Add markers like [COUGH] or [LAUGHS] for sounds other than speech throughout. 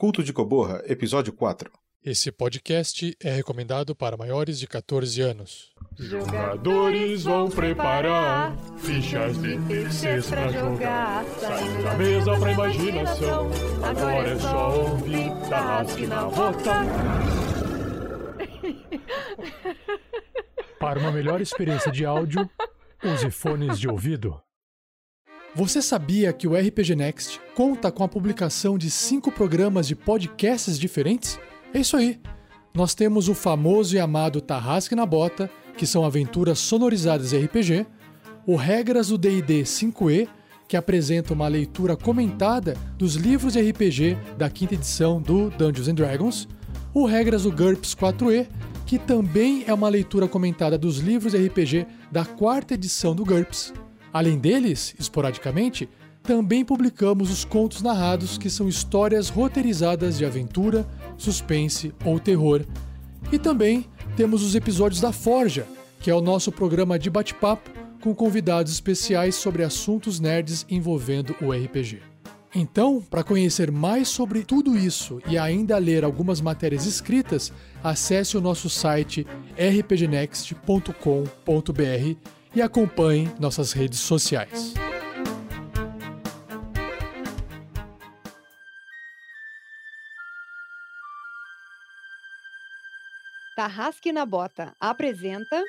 Culto de Coborra, Episódio 4. Esse podcast é recomendado para maiores de 14 anos. Jogadores vão preparar fichas de terceiros pra jogar. Saindo da mesa pra imaginação. Agora é só ouvir Tarrasque na volta. Para uma melhor experiência de áudio, use fones de ouvido. Você sabia que o RPG Next conta com a publicação de cinco programas de podcasts diferentes? É isso aí. Nós temos o famoso e amado Tarrasque na Bota, que são aventuras sonorizadas RPG, o Regras do D&D 5e, que apresenta uma leitura comentada dos livros de RPG da quinta edição do Dungeons and Dragons, o Regras do GURPS 4e, que também é uma leitura comentada dos livros de RPG da quarta edição do GURPS, Além deles, esporadicamente, também publicamos os contos narrados, que são histórias roteirizadas de aventura, suspense ou terror. E também temos os episódios da Forja, que é o nosso programa de bate-papo com convidados especiais sobre assuntos nerds envolvendo o RPG. Então, para conhecer mais sobre tudo isso e ainda ler algumas matérias escritas, acesse o nosso site rpgnext.com.br e acompanhe nossas redes sociais. Tarrasque na Bota apresenta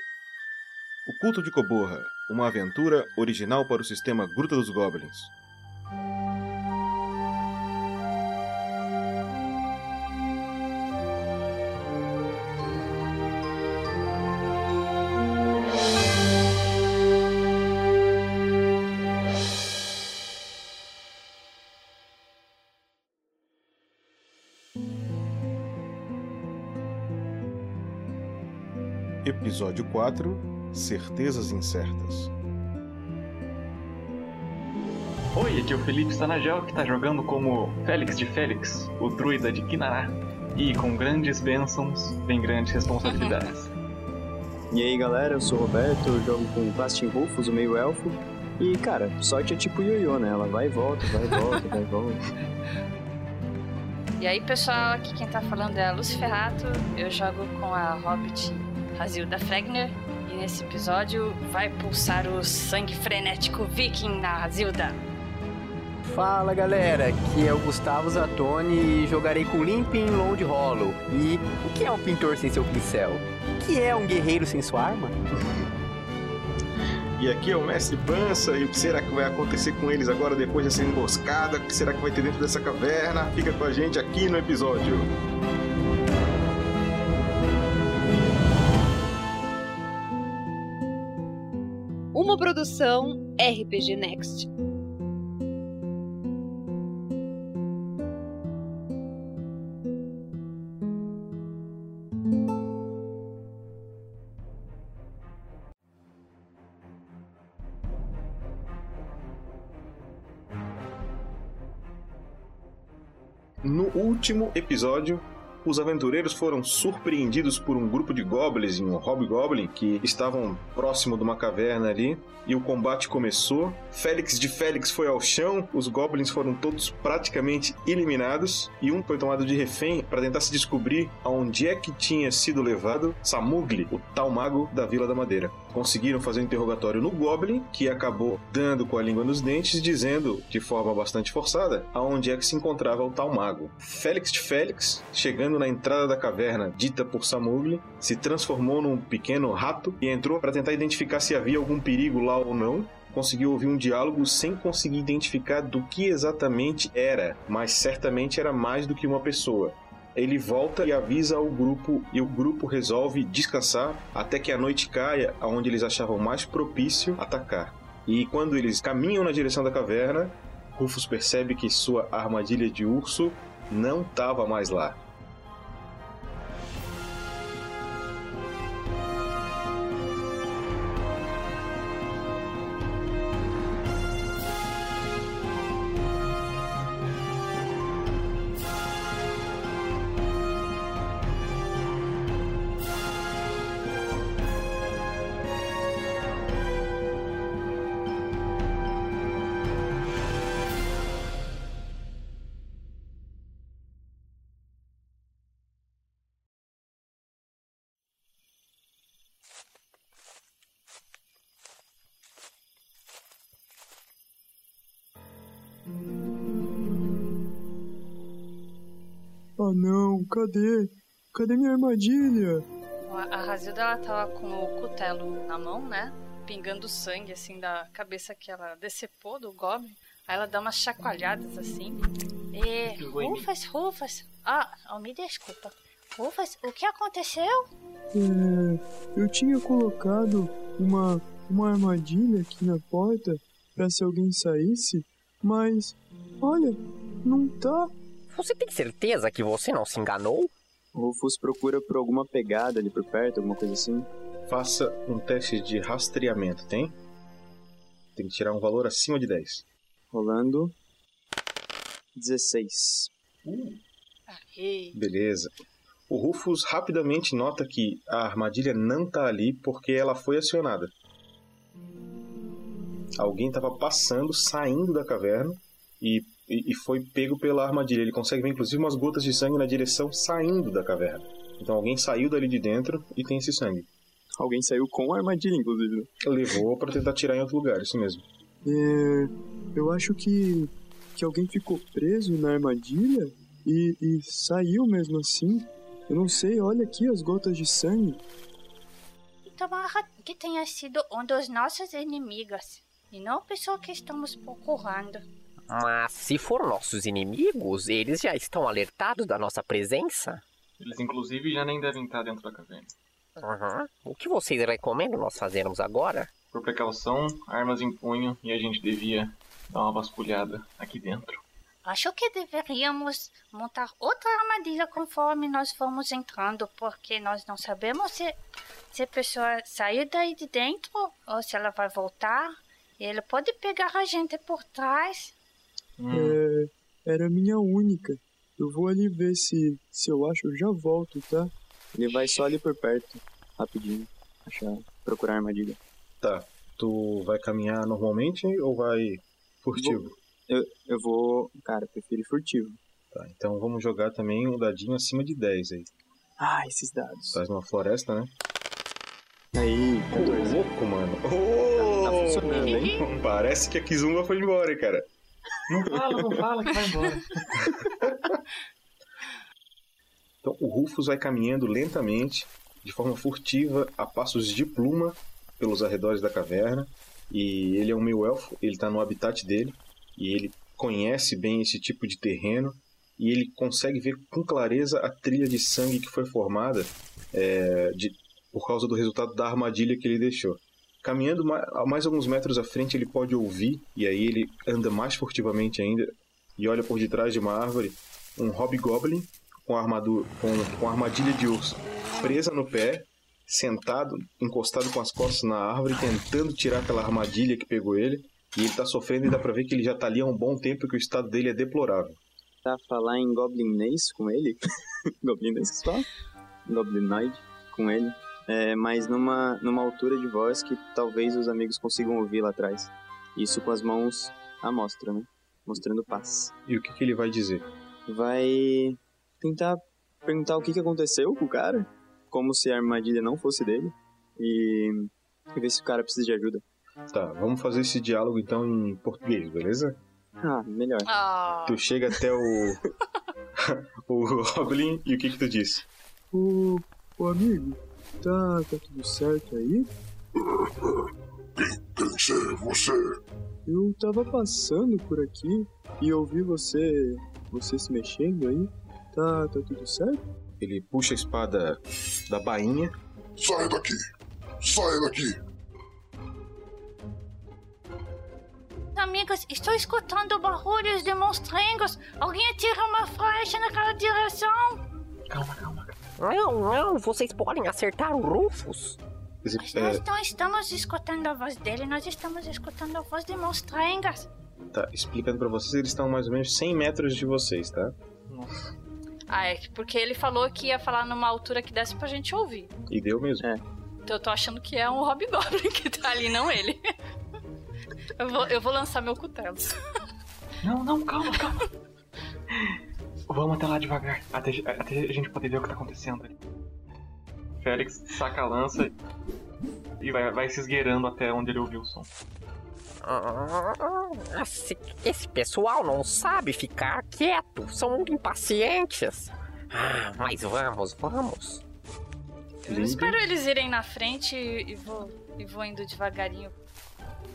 O Culto de Coborra, uma aventura original para o sistema Gruta dos Goblins. Episódio 4 Certezas Incertas. Oi, aqui é o Felipe Stanagel que está jogando como Félix de Félix, o druida de Kinará. E com grandes bênçãos vem grandes responsabilidades. [LAUGHS] E aí galera, eu sou o Roberto, eu jogo com Plastin Rufus, o meio elfo. E cara, sorte é tipo ioiô, né? Ela vai e volta, vai e volta, vai e volta. E aí pessoal, aqui quem tá falando é a Lucy Ferrato, eu jogo com a Hobbit Razilda Fregner. E nesse episódio vai pulsar o sangue frenético viking na Razilda. Fala galera, aqui é o Gustavo Zatoni e jogarei com Limping Load Hollow. E o que é um pintor sem seu pincel? O que é um guerreiro sem sua arma? E aqui é o Mestre Pança, e o que será que vai acontecer com eles agora depois dessa emboscada? O que será que vai ter dentro dessa caverna? Fica com a gente aqui no episódio. Uma produção RPG Next. No último episódio, os aventureiros foram surpreendidos por um grupo de goblins e um hobgoblin que estavam próximo de uma caverna ali. E o combate começou. Félix de Félix foi ao chão, os goblins foram todos praticamente eliminados. E um foi tomado de refém para tentar se descobrir aonde é que tinha sido levado Samugli, o tal mago da Vila da Madeira. Conseguiram fazer um interrogatório no Goblin, que acabou dando com a língua nos dentes, dizendo de forma bastante forçada aonde é que se encontrava o tal mago. Félix de Félix, chegando na entrada da caverna dita por Samugli, se transformou num pequeno rato e entrou para tentar identificar se havia algum perigo lá ou não. Conseguiu ouvir um diálogo sem conseguir identificar do que exatamente era, mas certamente era mais do que uma pessoa. Ele volta e avisa ao grupo e o grupo resolve descansar até que a noite caia, aonde eles achavam mais propício atacar. E quando eles caminham na direção da caverna, Rufus percebe que sua armadilha de urso não estava mais lá. Cadê? Cadê minha armadilha? A Razilda, ela tava com o cutelo na mão, né? Pingando sangue, assim, da cabeça que ela decepou do Goblin. Aí ela dá umas chacoalhadas, assim. E... Rufas, Rufas. Ah, oh, me desculpa. Rufas, o que aconteceu? É, eu tinha colocado uma, uma armadilha aqui na porta pra se alguém saísse, mas olha, não tá. Você tem certeza que você não se enganou? O Rufus procura por alguma pegada ali por perto, alguma coisa assim. Faça um teste de rastreamento, tem? Tem que tirar um valor acima de 10. Rolando. 16. Ei, Beleza. O Rufus rapidamente nota que a armadilha não tá ali porque ela foi acionada. Alguém estava passando, saindo da caverna e, e, e foi pego pela armadilha. Ele consegue ver inclusive umas gotas de sangue na direção saindo da caverna. Então alguém saiu dali de dentro e tem esse sangue. Alguém saiu com a armadilha, inclusive. né? Levou para tentar tirar em outro lugar, isso mesmo. É, eu acho que, que alguém ficou preso na armadilha e, e saiu mesmo assim. Eu não sei, olha aqui as gotas de sangue. tomara que tenha sido um dos nossos inimigos. E não a pessoa que estamos procurando. Mas se for nossos inimigos, eles já estão alertados da nossa presença? Eles, inclusive, já nem devem estar dentro da caverna. Uhum. O que vocês recomendam nós fazermos agora? Por precaução, armas em punho e a gente devia dar uma vasculhada aqui dentro. Acho que deveríamos montar outra armadilha conforme nós formos entrando, porque nós não sabemos se, se a pessoa saiu daí de dentro ou se ela vai voltar. E ele pode pegar a gente por trás. Hum, É, era a minha única. Eu vou ali ver se, se eu acho, eu já volto, tá? Ele vai só ali por perto, rapidinho. Achar, procurar a armadilha. Tá. Tu vai caminhar normalmente ou vai furtivo? Eu, eu vou. Cara, prefiro ir furtivo. Tá, então vamos jogar também um dadinho acima de 10 aí. Ah, esses dados. Estás numa floresta, né? Aí, Ô, 14. louco, mano. Tá Ô, funcionando, hein? [LAUGHS] Parece que a Kizumba foi embora, hein, cara. Não fala, não fala que vai embora. Então o Rufus vai caminhando lentamente, de forma furtiva, a passos de pluma, pelos arredores da caverna. E ele é um meio elfo, ele está no habitat dele, e ele conhece bem esse tipo de terreno, e ele consegue ver com clareza a trilha de sangue que foi formada é, de- por causa do resultado da armadilha que ele deixou. Caminhando mais alguns metros à frente, ele pode ouvir, e aí ele anda mais furtivamente ainda, e olha por detrás de uma árvore um hobgoblin com, armadura, com, com armadilha de urso presa no pé, sentado, encostado com as costas na árvore, tentando tirar aquela armadilha que pegou ele. E ele tá sofrendo e dá pra ver que ele já tá ali há um bom tempo e que o estado dele é deplorável. Tá falar em goblinês com ele? [LAUGHS] goblinês que se fala? Goblinoid com ele. É, mas numa, numa altura de voz que talvez os amigos consigam ouvir lá atrás. Isso com as mãos à mostra, né? Mostrando paz. E o que, que ele vai dizer? Vai tentar perguntar o que, que aconteceu com o cara. Como se a armadilha não fosse dele. E, e ver se o cara precisa de ajuda. Tá, vamos fazer esse diálogo então em português, beleza? Ah, melhor. Ah, Tu chega até o. [LAUGHS] o Goblin e o que que tu disse? Ô, ô amigo, tá, tá tudo certo aí? Tem que ser você. Eu tava passando por aqui e ouvi você. você se mexendo aí. Tá, tá tudo certo? Ele puxa a espada da bainha Saia daqui. Saia daqui. amigos, estou escutando barulhos de monstrengos. Alguém atira uma flecha naquela direção. Calma, calma. Não, não, vocês podem acertar o Rufus. Mas nós é, não estamos escutando a voz dele, nós estamos escutando a voz de monstrengas. tá explicando pra vocês, eles estão mais ou menos 100 metros de vocês, tá? Nossa. Ah, é que- porque ele falou que ia falar numa altura que desse pra gente ouvir. E deu mesmo. É. Então eu tô achando que é um Hobgoblin que tá ali, não ele. [LAUGHS] Eu vou, eu vou lançar meu cutelo. Não, não, calma, calma. [LAUGHS] Vamos até lá devagar, até, até a gente poder ver o que tá acontecendo ali. Félix saca a lança e vai, vai se esgueirando até onde ele ouviu o som. Ah, Esse, esse pessoal não sabe ficar quieto, são muito impacientes. Ah, mas vamos, vamos. Eu espero eles irem na frente e, e vou, e vou indo devagarinho.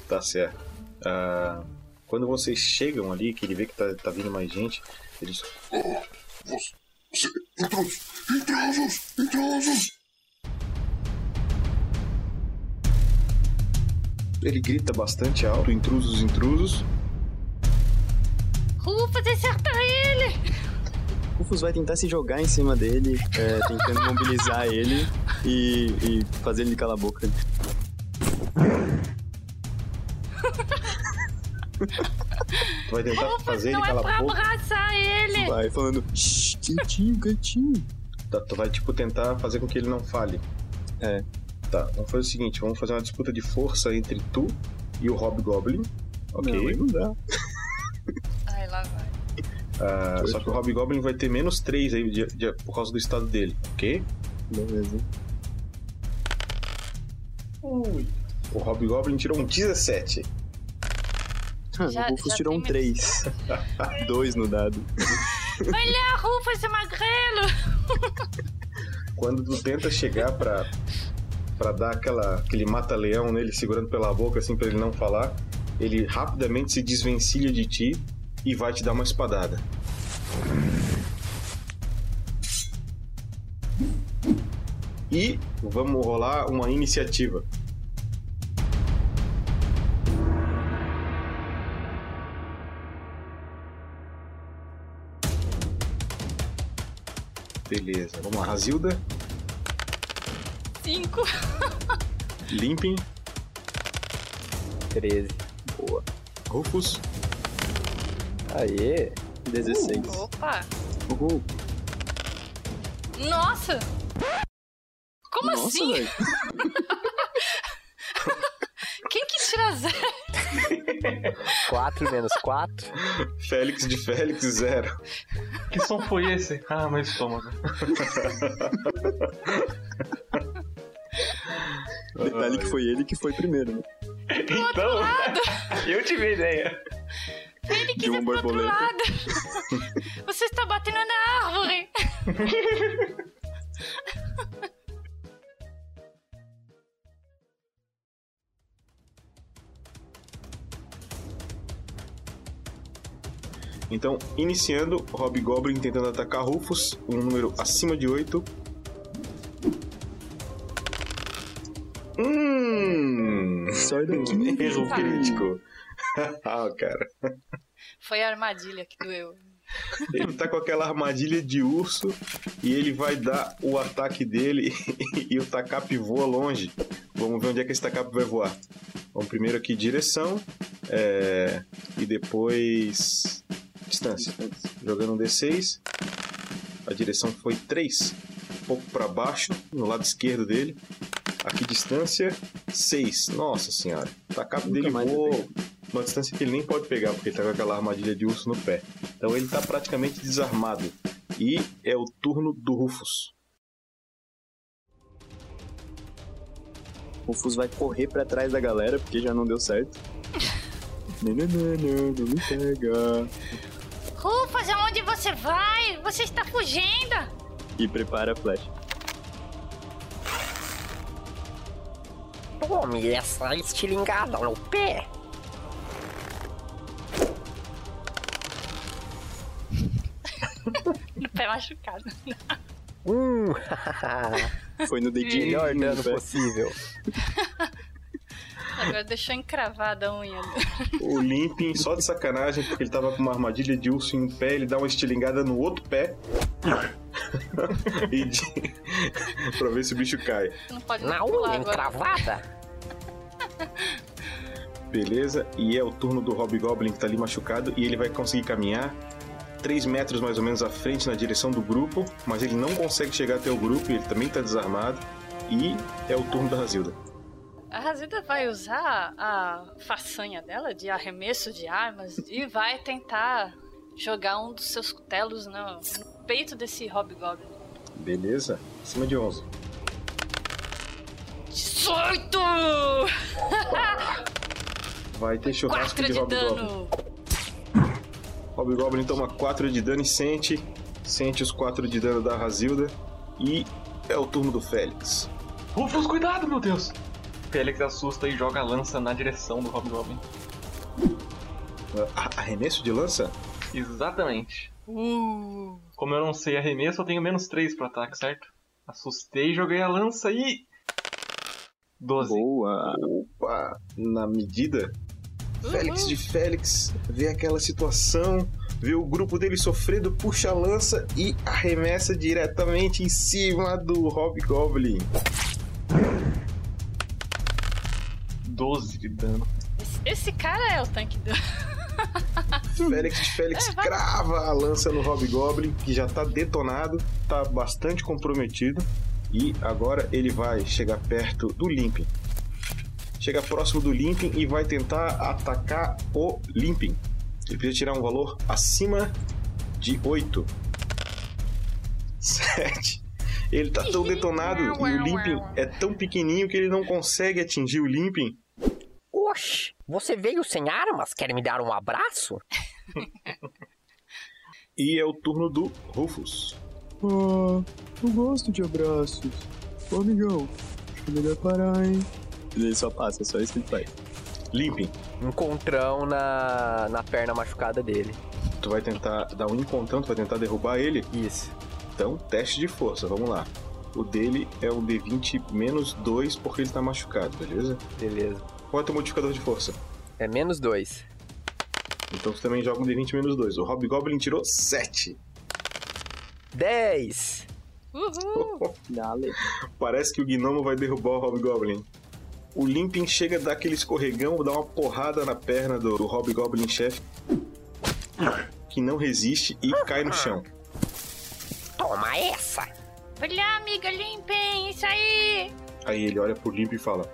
Tá certo. Ah, quando vocês chegam ali, que ele vê que tá, tá vindo mais gente, ele diz: Ele grita bastante alto, intrusos, intrusos. Rufus, acerta ele! Rufus vai tentar se jogar em cima dele, é, tentando mobilizar [LAUGHS] ele e, e fazer ele calar a boca. [LAUGHS] Tu [LAUGHS] vai tentar fazer ele não é calar pra a boca. abraçar ele! Vai falando, quietinho, quietinho. Tá, tu vai, tipo, tentar fazer com que ele não fale. É. Tá, vamos fazer o seguinte: vamos fazer uma disputa de força entre tu e o Hobgoblin. Ok. Não, não dá. [LAUGHS] Ai, lá vai. Ah, só que o Hobgoblin vai ter menos 3 aí de- de- por causa do estado dele, ok? Beleza. Ui. O Hobgoblin tirou um 17. Já- o Rufus tirou um 3. [LAUGHS] Dois no dado. Olha, Rufus é magrelo! [LAUGHS] Quando tu tenta chegar pra, pra dar aquela, aquele mata-leão nele, segurando pela boca, assim, pra ele não falar, ele rapidamente se desvencilha de ti e vai te dar uma espadada. E vamos rolar uma iniciativa. Beleza, vamos lá. Razilda, Cinco. [LAUGHS] Limpin, 13. Boa. Rufus, Aê. 16. Opa! Uhul. Nossa! Como Nossa, assim? velho. [LAUGHS] Quem que tira zero? 4 menos 4. Félix de Félix, zero. Que som foi esse? Ah, meu estômago. [LAUGHS] Detalhe que foi ele que foi primeiro, né? Então, [LAUGHS] eu tive a ideia. Ele uma ir pro outro lado. [LAUGHS] Você está batendo na árvore. Então, iniciando, Hobgoblin tentando atacar Rufus, um número acima de 8. Hum! Sai daqui. Erro crítico. [LAUGHS] ah, cara. Foi a armadilha que doeu. Ele tá com aquela armadilha de urso e ele vai dar o ataque dele [LAUGHS] e o Takap voa longe. Vamos ver onde é que esse Takap vai voar. Vamos primeiro aqui direção é, e depois distância. Jogando um D6. A direção foi 3. Um pouco para baixo, no lado esquerdo dele. Aqui distância 6. Nossa senhora. Takap Nunca dele voou uma distância que ele nem pode pegar, porque ele tá com aquela armadilha de urso no pé. Então ele tá praticamente desarmado. E é o turno do Rufus. Rufus vai correr pra trás da galera, porque já não deu certo. não, [LAUGHS] não, não, não, não me pega. Rufus, aonde você vai? Você está fugindo. E prepara a flecha. Tome essa estilingada no pé. No [LAUGHS] pé machucado. Hum, [LAUGHS] Foi no dedinho. melhor no dano pé. possível. [LAUGHS] Agora deixou encravada a unha. O Limpin, só de sacanagem, porque ele tava com uma armadilha de urso em um pé, ele dá uma estilingada no outro pé. [LAUGHS] e de... pra ver se o bicho cai. Não pode Na unha encravada. Beleza? E é o turno do Hobgoblin que tá ali machucado e ele vai conseguir caminhar 3 metros mais ou menos à frente na direção do grupo, mas ele não consegue chegar até o grupo e ele também tá desarmado. E é o turno da Razilda. A Razida vai usar a façanha dela de arremesso de armas e vai tentar jogar um dos seus cutelos no, no peito desse Hobgoblin. Beleza? Acima de 11. 18! [LAUGHS] Vai ter churrasco 4 de de Hobgoblin. dano. Hobgoblin toma 4 de dano e sente Sente os 4 de dano da Razilda. E é o turno do Félix. Rufus, cuidado, meu Deus! Félix assusta e joga a lança na direção do Hobgoblin. A- Arremesso de lança? Exatamente. Como eu não sei arremesso, eu tenho menos 3 pro ataque, certo? Assustei, joguei a lança e. 12. Boa. Opa! Na medida. Félix de Félix vê aquela situação, vê o grupo dele sofrendo, puxa a lança e arremessa diretamente em cima do Hobgoblin. 12 de dano. Esse, esse cara é o tanque do. [LAUGHS] Félix Félix crava a lança no Hobgoblin, que já tá detonado, tá bastante comprometido. E agora ele vai chegar perto do Limping. Chega próximo do Limping e vai tentar atacar o Limping. Ele precisa tirar um valor acima de 8. 7. [LAUGHS] Ele tá tão [LAUGHS] detonado e o Limping é tão pequenininho que ele não consegue atingir o Limping. Oxe, você veio sem armas? Quer me dar um abraço? [LAUGHS] E é o turno do Rufus. Ah, eu gosto de abraços. Ô, amigão, acho que é melhor parar, hein? Ele só passa, só isso que ele faz. Limping. Encontrão na, na perna machucada dele. Tu vai tentar dar um encontrão, tu vai tentar derrubar ele. Isso. Então, teste de força, vamos lá. O dele é um D20 menos 2 porque ele tá machucado, beleza? Beleza. Qual é o teu modificador de força? É menos dois. Então tu também joga um D20 menos 2. O Hobgoblin tirou 7. 10! Uhul! [LAUGHS] Dale. Parece que o gnomo vai derrubar o Hobgoblin. O Limping chega, dá aquele escorregão, dá uma porrada na perna do, do Hobgoblin chefe, que não resiste e cai no chão. Toma essa! Olha, amiga, limpem, isso aí. Aí ele olha pro Limping e fala: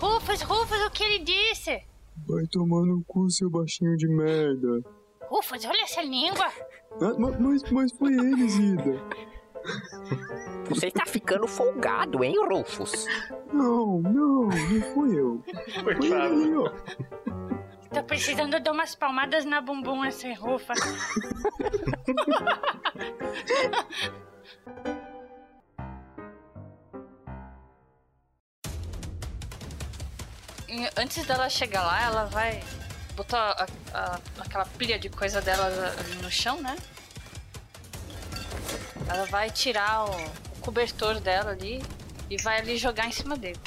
Rufus, Rufus, o que ele disse? Vai tomar no cu, seu baixinho de merda. Rufus, olha essa língua. Ah, ma- mas, mas foi ele, Zida. Você está ficando folgado, hein, Rufus? Não, não, não fui eu. Foi ele, ó. Tô precisando dar umas palmadas na bumbum esse Rufa. [LAUGHS] antes dela chegar lá, ela vai botar a- a- aquela pilha de coisa dela ali no chão, né? Ela vai tirar o, o cobertor dela ali e vai ali jogar em cima dele.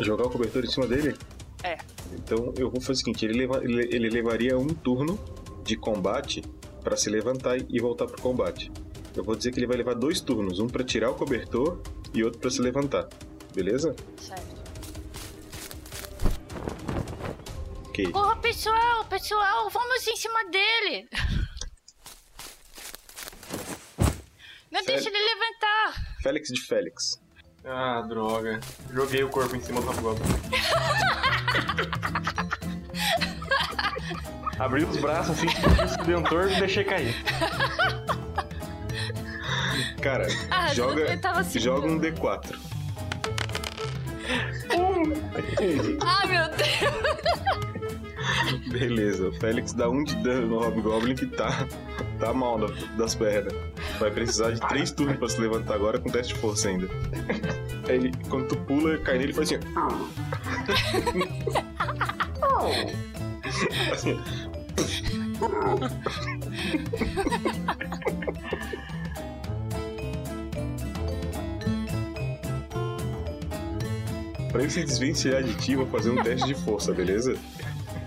Jogar o cobertor em cima dele? É. Então eu vou fazer o seguinte: ele, leva- ele- ele levaria um turno de combate pra se levantar e voltar pro combate. Eu vou dizer que ele vai levar dois turnos: um pra tirar o cobertor e outro pra se levantar. Beleza? Certo. Ok. Porra, pessoal, pessoal, vamos em cima dele. Não Sério? deixa ele levantar! Félix de Félix. Ah, droga. Joguei o corpo em cima do Hobgoblin. [LAUGHS] Abri os braços assim, tipo, o dentor e deixei cair. [LAUGHS] Cara, Ah, joga, segurando. joga um D4. [LAUGHS] Ah, meu Deus! Beleza, o Félix dá um de dano no Hobgoblin que tá, tá mal na- das pernas. Vai precisar de três turnos pra se levantar agora com teste de força ainda. Ele, quando tu pula, cai nele e faz assim. [LAUGHS] assim. [LAUGHS] Pra de ti, eu vou fazer um teste de força, beleza?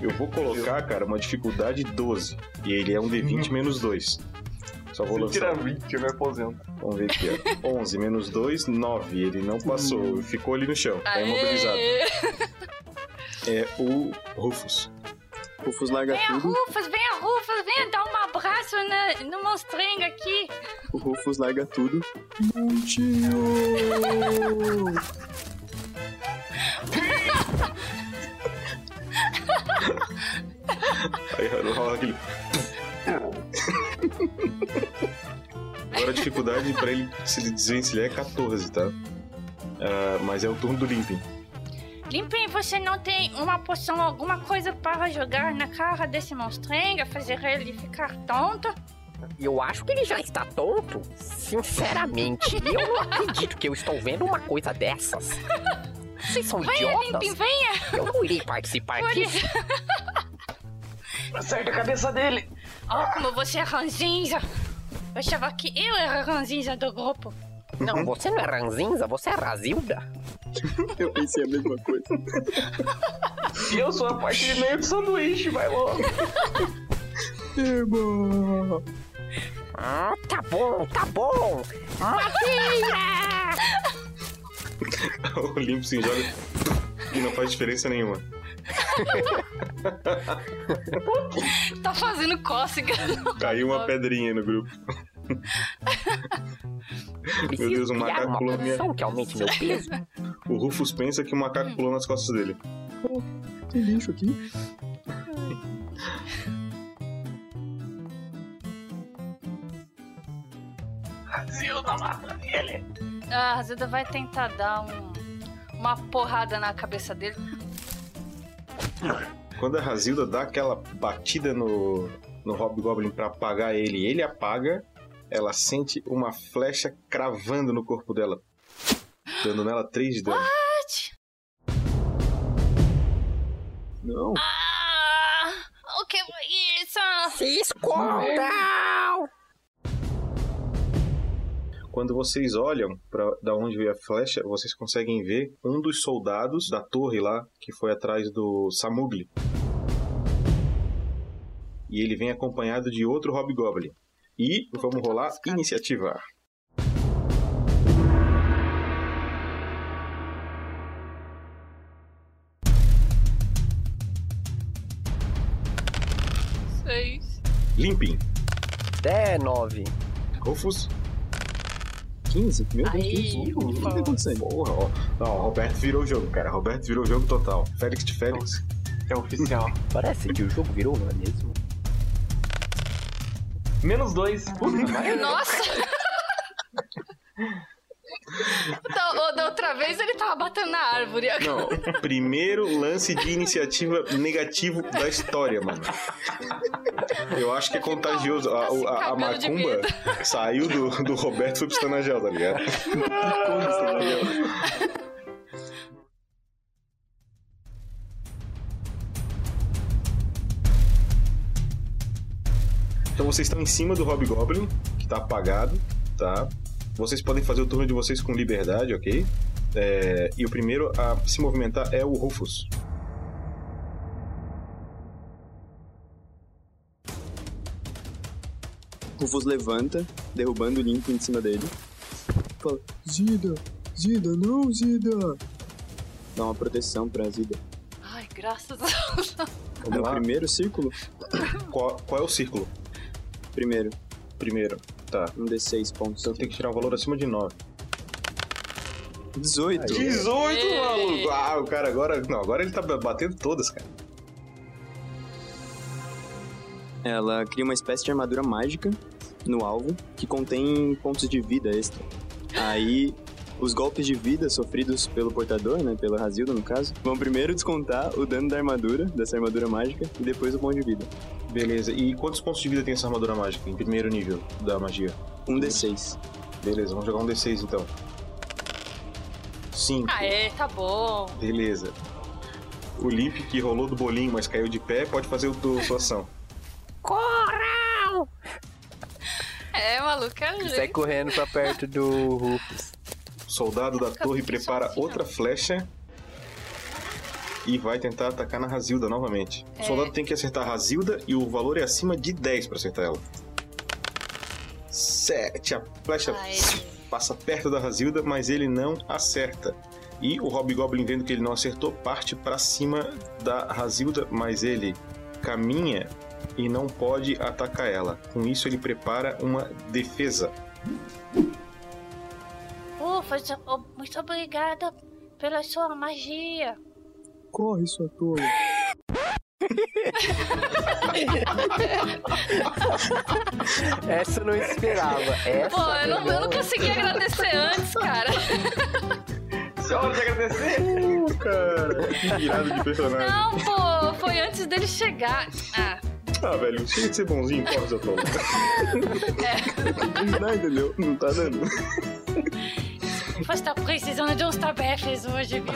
Eu vou colocar, cara, uma dificuldade 12. E ele é um D20 menos 2. Só vou Se tirar lançar. 20, eu me aposento. Vamos ver aqui, ó. 11 menos 2, 9. Ele não passou, ficou ali no chão. Tá imobilizado. Aê! É o Rufus. Rufus larga Venha, tudo. Rufus, venha, Rufus, venha dar um abraço na- no monstrengo aqui. O Rufus larga tudo. Montinho! Aí rola aquele. Agora a dificuldade pra ele se desvencilhar é 14, tá? Ah, mas é o turno do Limping. Limpem, você não tem uma poção, alguma coisa para jogar na cara desse monstrenga, fazer ele ficar tonto? Eu acho que ele já está tonto. Sinceramente, eu não acredito que eu estou vendo uma coisa dessas. Vocês são Venha, idiotas? Venha! Eu não irei participar Olha. disso. Acerta a cabeça dele. Oh, como você é ranzinza! Eu achava que eu era a ranzinza do grupo. Não, você não é ranzinza, você é Razilda. [LAUGHS] Eu pensei a mesma coisa. E [LAUGHS] eu sou a parte de meio do sanduíche, vai logo. Ah, tá bom, tá bom. Madeira! [LAUGHS] o Limpo se joga e não faz diferença nenhuma. Tá fazendo cócega. Caiu uma pedrinha no grupo. Meu Deus, um macaco uma pulou minha... que aumente meu peso. O Rufus pensa que o macaco pulou nas costas dele. Tem lixo aqui? Zilda mata ele. A Zilda vai tentar dar um- uma porrada na cabeça dele. Quando a Razilda dá aquela batida no, no Hobgoblin pra apagar ele, ele apaga, ela sente uma flecha cravando no corpo dela, dando nela 3 de dano. Não. Ah, o que foi isso? Se escondam! Quando vocês olham para da onde veio a flecha, vocês conseguem ver um dos soldados da torre lá que foi atrás do Samugli. E ele vem acompanhado de outro Hobgoblin. E vamos rolar iniciativa. Seis. Limping. É, nove. Rufus. 15? Meu Deus, Aí, 15. O que tá acontecendo? Porra, ó. Não, o Roberto virou o jogo, cara. Roberto virou o jogo total. Félix de Félix. É oficial. [LAUGHS] Parece que o jogo virou, não é mesmo? Menos dois. Puta. [LAUGHS] Nossa! [LAUGHS] da, da outra vez ele tava batendo na árvore. Não, primeiro lance de iniciativa negativo da história, mano. Eu acho que é contagioso. A, Tá a- a de macumba saiu do, do Roberto e foi pro Stanagel, tá ligado? Então vocês estão em cima do Hobgoblin, que tá apagado, tá? Vocês podem fazer o turno de vocês com liberdade, ok? É, e o primeiro a se movimentar é o Rufus. Rufus levanta, derrubando o Limpo em cima dele. Fala, Zida, Zida, não, Zida. Dá uma proteção pra Zida. Ai, graças a Deus. No lá. primeiro círculo, Qual, qual é o círculo? primeiro, Primeiro. Tá. um D6 pontos. Então tem que tirar um valor acima de 9. 18. 18, Ei. maluco! Ah, o cara agora. Não, agora ele tá batendo todas, cara. Ela cria uma espécie de armadura mágica no alvo que contém pontos de vida extra. Aí, os golpes de vida sofridos pelo portador, né, pela Razilda no caso, vão primeiro descontar o dano da armadura, dessa armadura mágica, e depois o ponto de vida. Beleza. E quantos pontos de vida tem essa armadura mágica em primeiro nível da magia? Um D6. Beleza, vamos jogar um D6 então. 5. Aê, tá bom. Beleza. O Limp que rolou do bolinho, mas caiu de pé, pode fazer o do sua ação. [LAUGHS] Corram! É, maluco, é o Sai jeito. correndo pra perto do Rufus. O soldado da torre prepara outra flecha e vai tentar atacar na Razilda novamente. O É. soldado tem que acertar a Razilda e o valor é acima de 10 pra acertar ela. 7. A flecha Aê. passa perto da Razilda, mas ele não acerta. E o Hobgoblin, vendo que ele não acertou, parte pra cima da Razilda, mas ele caminha e não pode atacar ela. Com isso, ele prepara uma defesa. O- muito obrigada pela sua magia. Corre, sua tola. [LAUGHS] Essa eu não esperava. Essa Pô, eu não, eu não consegui agradecer antes, cara. É hora de agradecer. cara. Que virada de personagem. Não, pô, foi antes dele chegar. Ah, Ah, velho, chega de ser bonzinho, porra, seu tolo. [LAUGHS] Não dá, entendeu? Não tá dando. Você tá precisando de uns tabefes hoje, viu?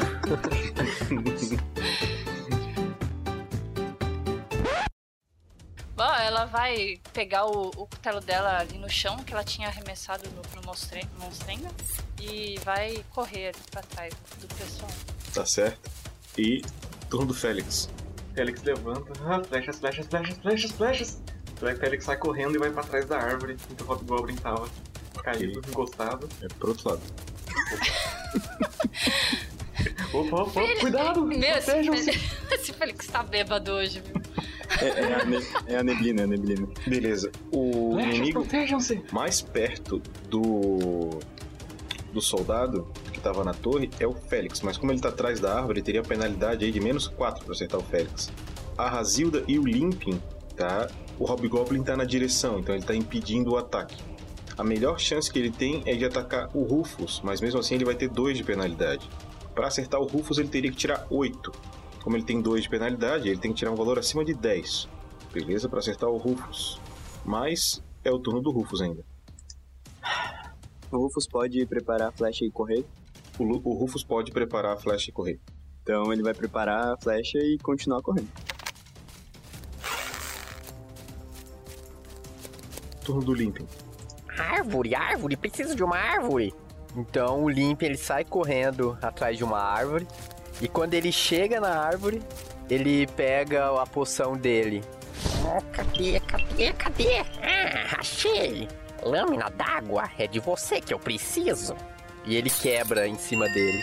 Bom, ela vai pegar o, o cutelo dela ali no chão, que ela tinha arremessado no, no monstre- monstrenga, e vai correr ali pra trás do pessoal. Tá certo. E turno do Félix. Félix levanta. Ah, flechas, flechas, flechas, flechas, flechas. Félix sai correndo e vai pra trás da árvore onde o Hobgoblin tava. Caído, encostado. É pro outro lado. Opa, opa, cuidado! Meu, esse, Felix [LAUGHS] tá bêbado hoje, viu? É, é a, ne- é a neblina, é a neblina. Beleza. O Flechas, inimigo mais perto do do soldado que tava na torre é o Félix, mas como ele tá atrás da árvore, ele teria a penalidade aí de menos 4 pra acertar o Félix. A Razilda e o Limpin, tá? O Hobgoblin tá na direção, então ele tá impedindo o ataque. A melhor chance que ele tem é de atacar o Rufus, mas mesmo assim ele vai ter 2 de penalidade. Para acertar o Rufus, ele teria que tirar 8. Como ele tem 2 de penalidade, ele tem que tirar um valor acima de 10. Beleza? Para acertar o Rufus. Mas é o turno do Rufus ainda. O Rufus pode preparar a flecha e correr. O, o Rufus pode preparar a flecha e correr. Então ele vai preparar a flecha e continuar correndo. Turno do Limpin. Árvore, árvore, preciso de uma árvore. Então o Limp ele sai correndo atrás de uma árvore e quando ele chega na árvore, ele pega a poção dele. Oh, cadê, cadê, cadê? Ah, achei! Lâmina d'água, é de você que eu preciso. E ele quebra em cima dele.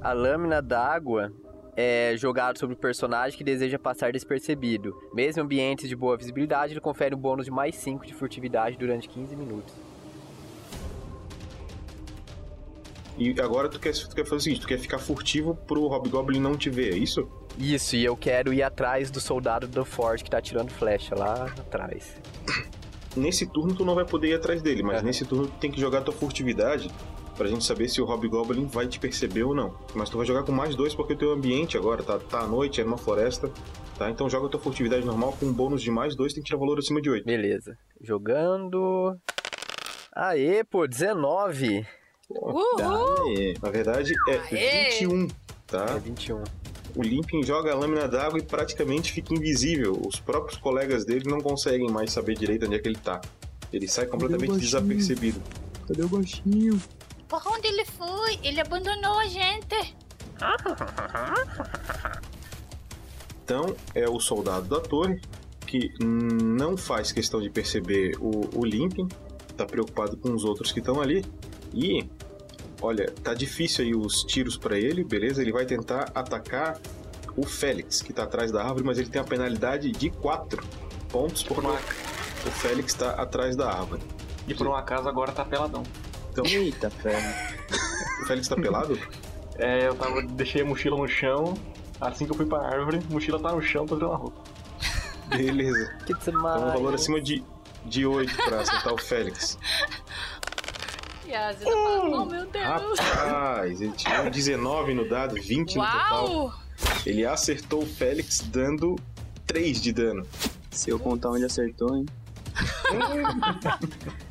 A lâmina d'água é jogado sobre o personagem que deseja passar despercebido. Mesmo em ambientes de boa visibilidade, ele confere um bônus de mais 5 de furtividade durante 15 minutos. E agora tu quer, tu quer fazer o seguinte, tu quer ficar furtivo pro Hobgoblin não te ver, é isso? Isso, e eu quero ir atrás do soldado do forte que tá tirando flecha lá atrás. Nesse turno tu não vai poder ir atrás dele, mas nesse turno tu tem que jogar tua furtividade pra gente saber se o Hobgoblin vai te perceber ou não. Mas tu vai jogar com mais dois porque o teu ambiente agora tá, tá à noite, é numa floresta, tá? Então joga tua furtividade normal com um bônus de mais dois, tem que tirar valor acima de 8. Beleza. Jogando. Aê, pô, 19. Uhul! Aê. Na verdade é Aê! 21, tá? É 21. O Limpin joga a lâmina d'água e praticamente fica invisível. Os próprios colegas dele não conseguem mais saber direito onde é que ele tá. Ele sai completamente baixinho? desapercebido. Cadê o baixinho? Por onde ele foi? Ele abandonou a gente. [LAUGHS] Então é o soldado da torre que não faz questão de perceber o, o Limpin, tá preocupado com os outros que estão ali. E olha, tá difícil aí os tiros pra ele, beleza? Ele vai tentar atacar o Félix, que tá atrás da árvore, mas ele tem a penalidade de 4 pontos porque o Félix tá atrás da árvore. E por um acaso agora tá peladão. Então, Eita ferro. o Félix tá pelado? É, eu tava, deixei a mochila no chão. Assim que eu fui pra árvore, a mochila tá no chão, tô tirando a roupa. Beleza. Que Então um valor demais. acima de, de 8 pra acertar o Félix. Zena fala, oh meu Deus! Rapaz, ele tirou 19 no dado, 20 no total. Uau! Ele acertou o Félix dando 3 de dano. Se eu contar onde acertou, hein? [LAUGHS]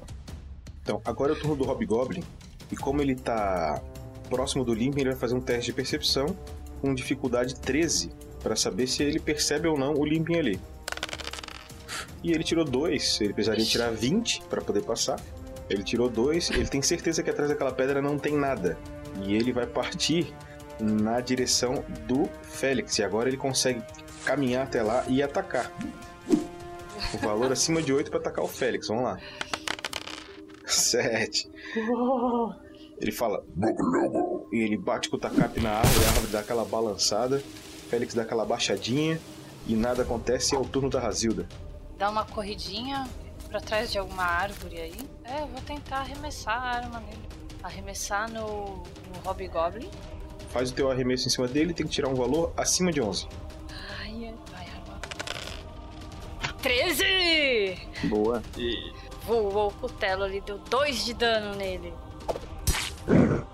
Então, agora é o turno do Hobgoblin. E como ele tá próximo do Limpin, ele vai fazer um teste de percepção com dificuldade 13 para saber se ele percebe ou não o Limpin ali. E ele tirou 2, ele precisaria tirar 20 para poder passar. Ele tirou 2, ele tem certeza que atrás daquela pedra não tem nada. E ele vai partir na direção do Félix. E agora ele consegue caminhar até lá e atacar. O valor acima de 8 para atacar o Félix. Vamos lá. 7. Ele fala. E ele bate com o tacape na árvore, a árvore dá aquela balançada. Félix dá aquela baixadinha. E nada acontece, é o turno da Razilda. Dá uma corridinha pra trás de alguma árvore aí. É, eu vou tentar arremessar a arma nele. Arremessar no, no Hobgoblin. Faz o teu arremesso em cima dele, tem que tirar um valor acima de 11. Ai, vai, arma. 13! Boa. E Voou o cutelo ali, deu 2 de dano nele.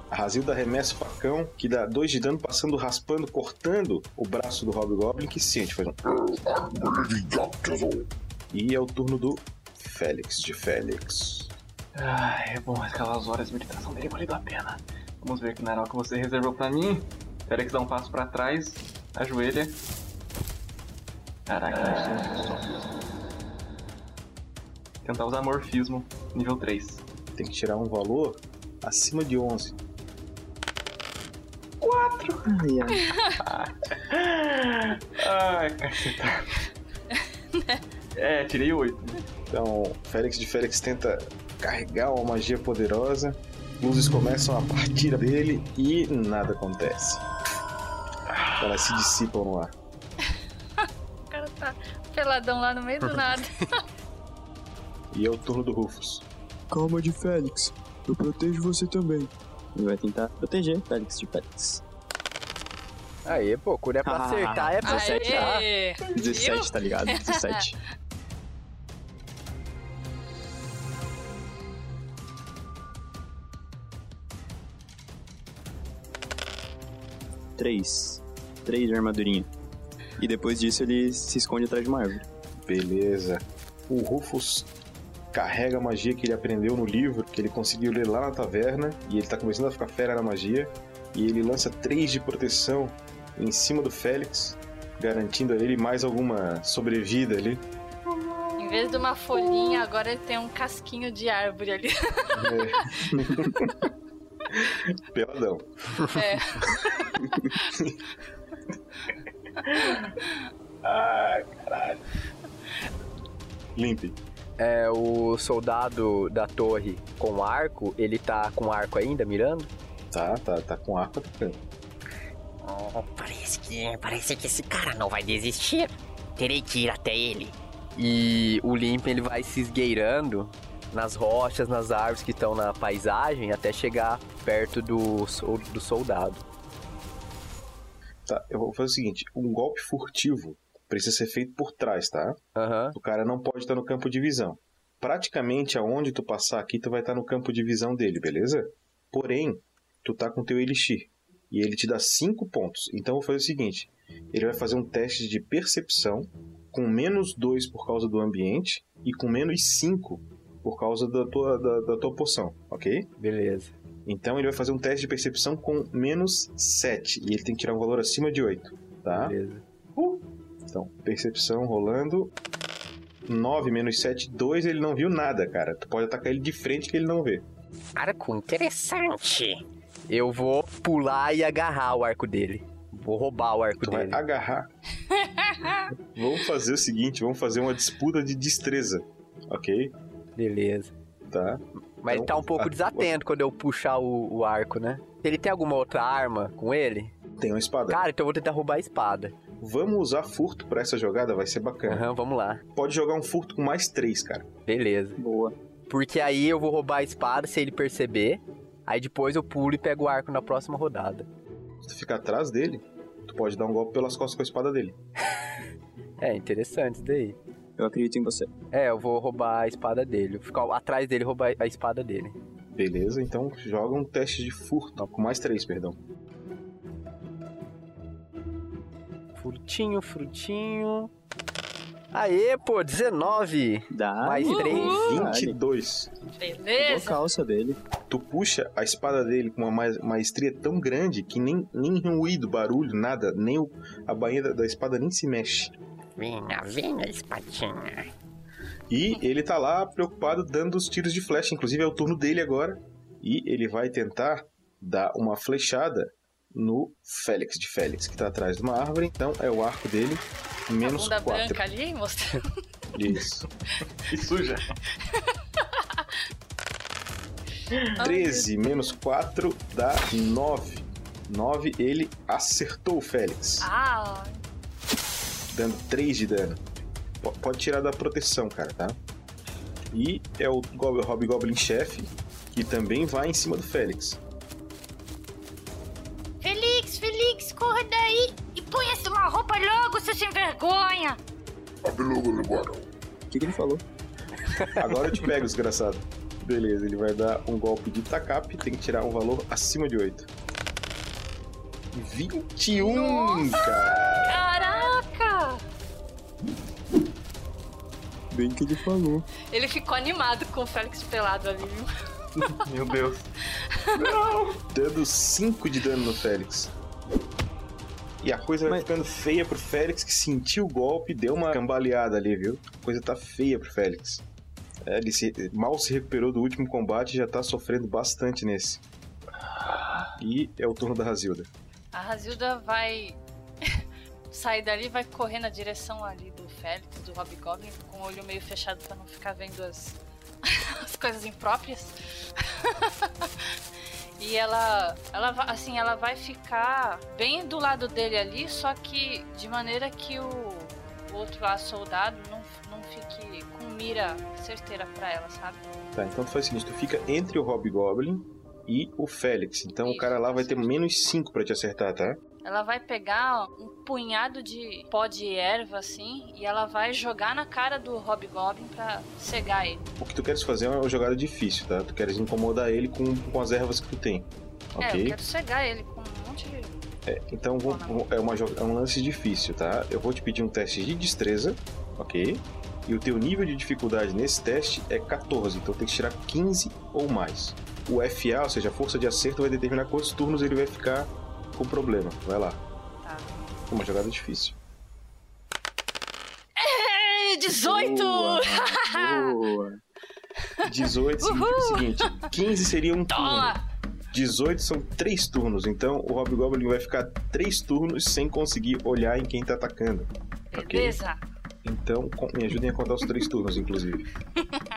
A Razilda arremessa o facão, que dá dois de dano, passando, raspando, cortando o braço do Hobgoblin, que sente, faz um... E é o turno do Félix, de Félix. Ah, é bom aquelas horas de meditação terem valido a pena. Vamos ver que não era o que você reservou pra mim. Félix dá um passo pra trás, ajoelha. Caraca, ah. Tentar usar morfismo, nível 3. Tem que tirar um valor acima de 11. 4! Ai, ai. Ai, caceta. [LAUGHS] É, tirei 8. Então, Félix de Félix tenta carregar uma magia poderosa. Luzes começam a partir dele e nada acontece. Elas se dissipam no ar. [LAUGHS] O cara tá peladão lá no meio do nada. [LAUGHS] E é o turno do Rufus. Calma de Félix. Eu protejo você também. Ele vai tentar proteger Félix de Félix. Aí, pô, quando é pra Ah, acertar, é pra acertar. Aê! 17, tá ligado? 17. [LAUGHS] Três. Três de armadurinha. E depois disso ele se esconde atrás de uma árvore. Beleza. O Rufus carrega a magia que ele aprendeu no livro, que ele conseguiu ler lá na taverna, e ele tá começando a ficar fera na magia. E ele lança 3 de proteção em cima do Félix, garantindo a ele mais alguma sobrevida ali. Em vez de uma folhinha, agora ele tem um casquinho de árvore ali. É. [LAUGHS] Peladão. É. Ai, [LAUGHS] caralho. Limpe. É, o soldado da torre com arco, ele tá com arco ainda, mirando? Tá, tá, tá com arco atacando. Oh, parece que parece que esse cara não vai desistir. Terei que ir até ele. E o Limp ele vai se esgueirando nas rochas, nas árvores que estão na paisagem, até chegar perto do, do soldado. Tá, eu vou fazer o seguinte: um golpe furtivo precisa ser feito por trás, tá? Aham. O cara não pode estar no campo de visão. Praticamente aonde tu passar aqui, tu vai estar no campo de visão dele, beleza? Porém, tu tá com teu elixir. E ele te dá 5 pontos. Então eu vou fazer o seguinte: ele vai fazer um teste de percepção com menos 2 por causa do ambiente e com menos 5 por causa da tua, da, da tua poção, ok? Beleza. Então ele vai fazer um teste de percepção com menos 7. E ele tem que tirar um valor acima de 8, tá? Beleza. Então, percepção rolando. 9 menos 7, 2, ele não viu nada, cara. Tu pode atacar ele de frente que ele não vê. Arco interessante. Eu vou pular e agarrar o arco dele. Vou roubar o arco Tu vai dele. agarrar. [LAUGHS] vamos fazer o seguinte, vamos fazer uma disputa de destreza, ok? Beleza. Tá. Mas ele Então, tá um pouco a- desatento quando eu puxar o, o arco, né? Ele tem alguma outra arma com ele? Tem uma espada. Cara, então eu vou tentar roubar a espada. Vamos usar furto pra essa jogada, vai ser bacana. Aham, vamos lá. Pode jogar um furto com mais 3, cara. Beleza. Boa. Porque aí eu vou roubar a espada se ele perceber. Aí depois eu pulo e pego o arco na próxima rodada. Se tu ficar atrás dele, tu pode dar um golpe pelas costas com a espada dele. [LAUGHS] É, interessante isso daí. Eu acredito em você. É, eu vou roubar a espada dele. Vou ficar atrás dele e roubar a espada dele. Beleza, então joga um teste de furto. Não, com mais 3, perdão. Frutinho, frutinho. Aê, pô, 19. Dá. Mais Uhul. 3. 22. Boa Beleza. calça dele. Tu puxa a espada dele com uma ma- maestria tão grande que nem, nem ruído, barulho, nada, nem o- a bainha da, da espada nem se mexe. Venha, venha, espadinha. E ele tá lá preocupado dando os tiros de flecha, inclusive é o turno dele agora. E ele vai tentar dar uma flechada no Félix de Félix, que tá atrás de uma árvore. Então é o arco dele, A menos bunda 4. branca ali, mostrando. Isso. Que suja. [LAUGHS] 13 menos 4 dá 9. 9, ele acertou o Félix, Ah, dando 3 de dano. P- Pode tirar da proteção, cara, tá? E é o Gob- Hobgoblin chefe, que também vai em cima do Félix. Roupa logo, seu sem vergonha. O que, que ele falou? [LAUGHS] Agora eu te pego, desgraçado. Beleza, ele vai dar um golpe de tacap, tem que tirar um valor acima de 8. 21, cara! Caraca! Bem que ele falou. Ele ficou animado com o Félix pelado ali, viu? Meu Deus. Dando 5 de dano no Félix. E a coisa vai ficando feia pro Félix, que sentiu o golpe, deu uma cambaleada ali, viu? A coisa tá feia pro Félix. É, ele se- mal se recuperou do último combate e já tá sofrendo bastante nesse. E é o turno da Razilda. A Razilda vai [LAUGHS] sair dali e vai correr na direção ali do Félix, do Hobgoblin, com o olho meio fechado pra não ficar vendo as, [LAUGHS] as coisas impróprias. [LAUGHS] e ela, ela, assim, ela vai ficar bem do lado dele ali, só que de maneira que o, o outro lá, soldado, não, não fique com mira certeira pra ela, sabe? Tá, então tu faz o seguinte, tu fica entre o Hobgoblin e o Félix. Então o cara lá vai ter menos 5 pra te acertar, tá? Ela vai pegar um punhado de pó de erva, assim, e ela vai jogar na cara do Hobgoblin pra cegar ele. O que tu queres fazer é uma jogada difícil, tá? Tu queres incomodar ele com, com as ervas que tu tem. É, eu Ok? quero cegar ele com um monte de. É, então vou- vou- é, uma, é um lance difícil, tá? Eu vou te pedir um teste de destreza, ok? E o teu nível de dificuldade nesse teste é 14, então tem que tirar 15 ou mais. O FA, ou seja, a força de acerto, vai determinar quantos turnos ele vai ficar com problema. Vai lá. Tá. Uma jogada difícil. É, 18! Boa. [LAUGHS] 18 significa o seguinte: 15 seria um turno. Toma! 18 são 3 turnos, então o Hobgoblin vai ficar 3 turnos sem conseguir olhar em quem tá atacando. Beleza! Então com- me ajudem a contar os 3 turnos, inclusive. [LAUGHS]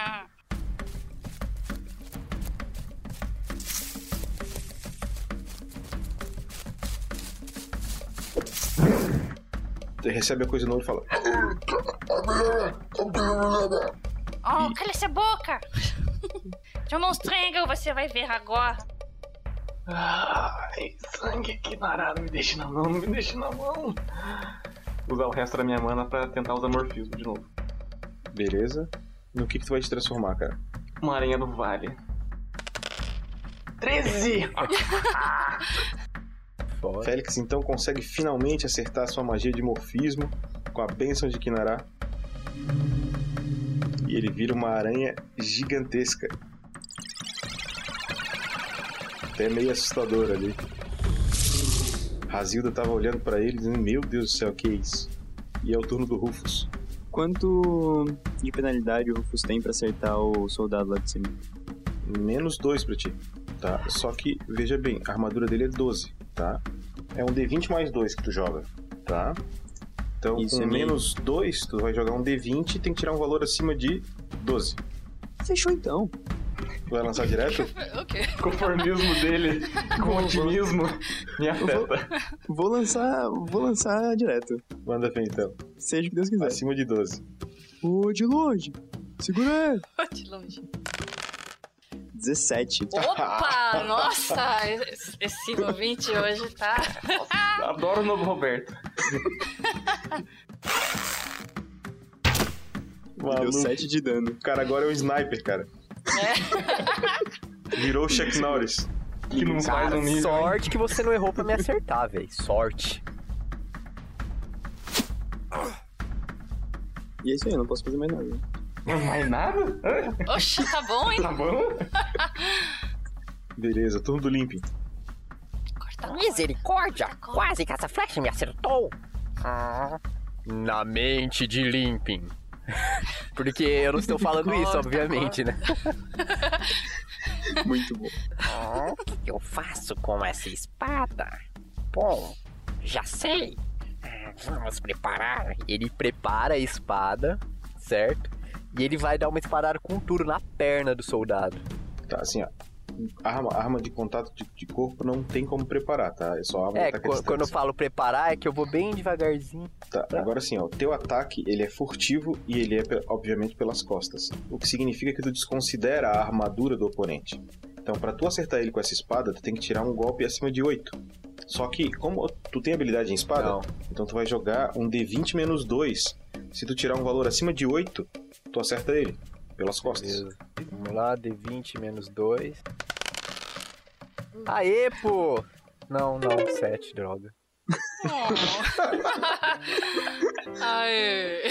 Você recebe a coisa no olho e fala: Oh, cala essa boca! Seu monstrengo, você vai ver agora. Ai, sangue aqui parado, me deixa na mão, não me deixa na mão. Usar o resto da minha mana pra tentar usar morfismo de novo. Beleza. No que, que tu vai te transformar, cara? Uma aranha do vale. 13! [LAUGHS] Félix então consegue finalmente acertar sua magia de morfismo com a bênção de Kinará. E ele vira uma aranha gigantesca. Até meio assustador ali. Razilda tava olhando pra ele dizendo: Meu Deus do céu, que é isso? E é o turno do Rufus. Quanto de penalidade o Rufus tem pra acertar o soldado lá de cima? Menos 2 pra ti. Tá? Só que, veja bem, a armadura dele é 12, tá? É um D20 mais 2 que tu joga, tá? Então, Isso com é menos 2, tu vai jogar um D20 e tem que tirar um valor acima de 12. Fechou então. Tu vai lançar direto? [LAUGHS] O quê? Conformismo dele [LAUGHS] com otimismo me afeta. Vou lançar. Vou lançar direto. Manda ver então. Seja o que Deus quiser. Acima de 12. Ô, de longe. Segura aí. De longe. 17. Opa! [LAUGHS] Nossa! Esse ouvinte hoje tá. Adoro o novo Roberto. [LAUGHS] Deu 7 de dano. O cara agora é um sniper, cara. [LAUGHS] Virou o Chuck Norris. Que não Cara, faz um nível. sorte que você não errou pra me acertar, velho. Sorte. E é isso aí, eu não posso fazer mais nada. Não mais nada? Oxe, tá bom, hein? Tá bom? Beleza, turno do Limping. Misericórdia! Quase que essa flecha me acertou! Ah, Na mente de Limping. Porque eu não estou falando isso, Corta, obviamente, né? Muito bom. ah, o que que eu faço com essa espada? Bom, já sei. Ah, Vamos preparar. Ele prepara a espada, certo? E ele vai dar uma espadada com tudo na perna do soldado. Tá, assim, ó. Arma, arma de contato de, de corpo não tem como preparar, tá? É só arma de É, ataque à qu- quando eu falo preparar, é que eu vou bem devagarzinho. Tá, agora sim, ó, o teu ataque ele é furtivo e ele é, obviamente, pelas costas. O que significa que tu desconsidera a armadura do oponente. Então, pra tu acertar ele com essa espada, tu tem que tirar um golpe acima de 8. Só que, como tu tem habilidade em espada, Não. então tu vai jogar um D20 menos 2. Se tu tirar um valor acima de 8, tu acerta ele. Pelas costas. Vamos lá, D20 menos 2. Aê, pô! Não, não, 7, droga. [LAUGHS] Aê.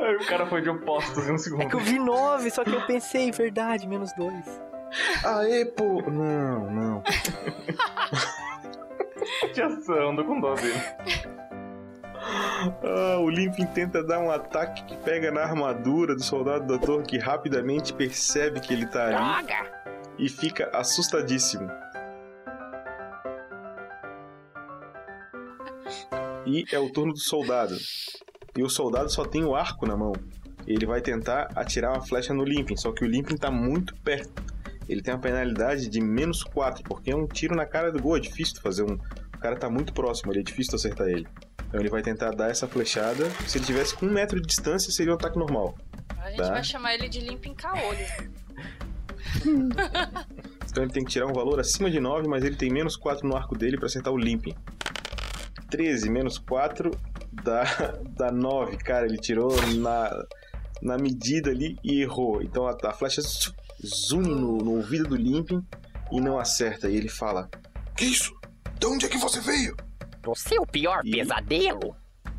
Aí o cara foi de opostos em um segundo. É que eu vi 9, só que eu pensei, verdade, menos 2. Aê, pô! Não, não. [LAUGHS] Chateação, ando com dó dele. Ah, o Limpin tenta dar um ataque que pega na armadura do soldado da torre que rapidamente percebe que ele tá ali Droga! e fica assustadíssimo. E é o turno do soldado. E o soldado só tem o arco na mão. Ele vai tentar atirar uma flecha no Limpin, só que o Limpin tá muito perto. Ele tem uma penalidade de menos 4, porque é um tiro na cara do gol, é difícil fazer um. O cara tá muito próximo, ele é difícil acertar ele. Então ele vai tentar dar essa flechada. Se ele tivesse com um metro de distância, seria um ataque normal. A gente Tá. vai chamar ele de limpim caolho. [LAUGHS] Então ele tem que tirar um valor acima de 9, mas ele tem menos 4 no arco dele pra acertar o Limping. 13 menos 4 dá, [LAUGHS] dá 9. Cara, ele tirou na, na medida ali e errou. Então a, a flecha zoom no, no ouvido do Limping e não acerta. E ele fala: Que isso? De onde é que você veio? Você é o pior Ih. pesadelo?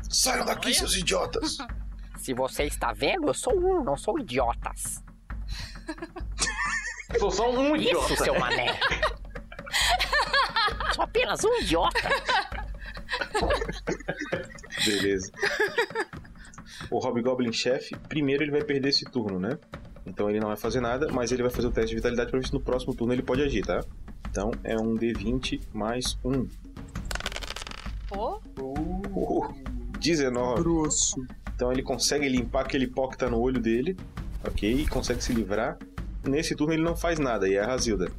Saiam daqui, Olha. seus idiotas! [LAUGHS] Se você está vendo, eu sou um, não sou idiotas. Sou só um Isso, idiota. seu mané. [LAUGHS] Sou apenas um idiota. Beleza. O Hobgoblin chefe, primeiro ele vai perder esse turno, né? Então ele não vai fazer nada, mas ele vai fazer o teste de vitalidade pra ver se no próximo turno ele pode agir, tá? Então é um D20 mais um. Pô, Uh, 19. Grosso. Então ele consegue limpar aquele pó que tá no olho dele, ok? E consegue se livrar. Nesse turno ele não faz nada, e é a Razilda.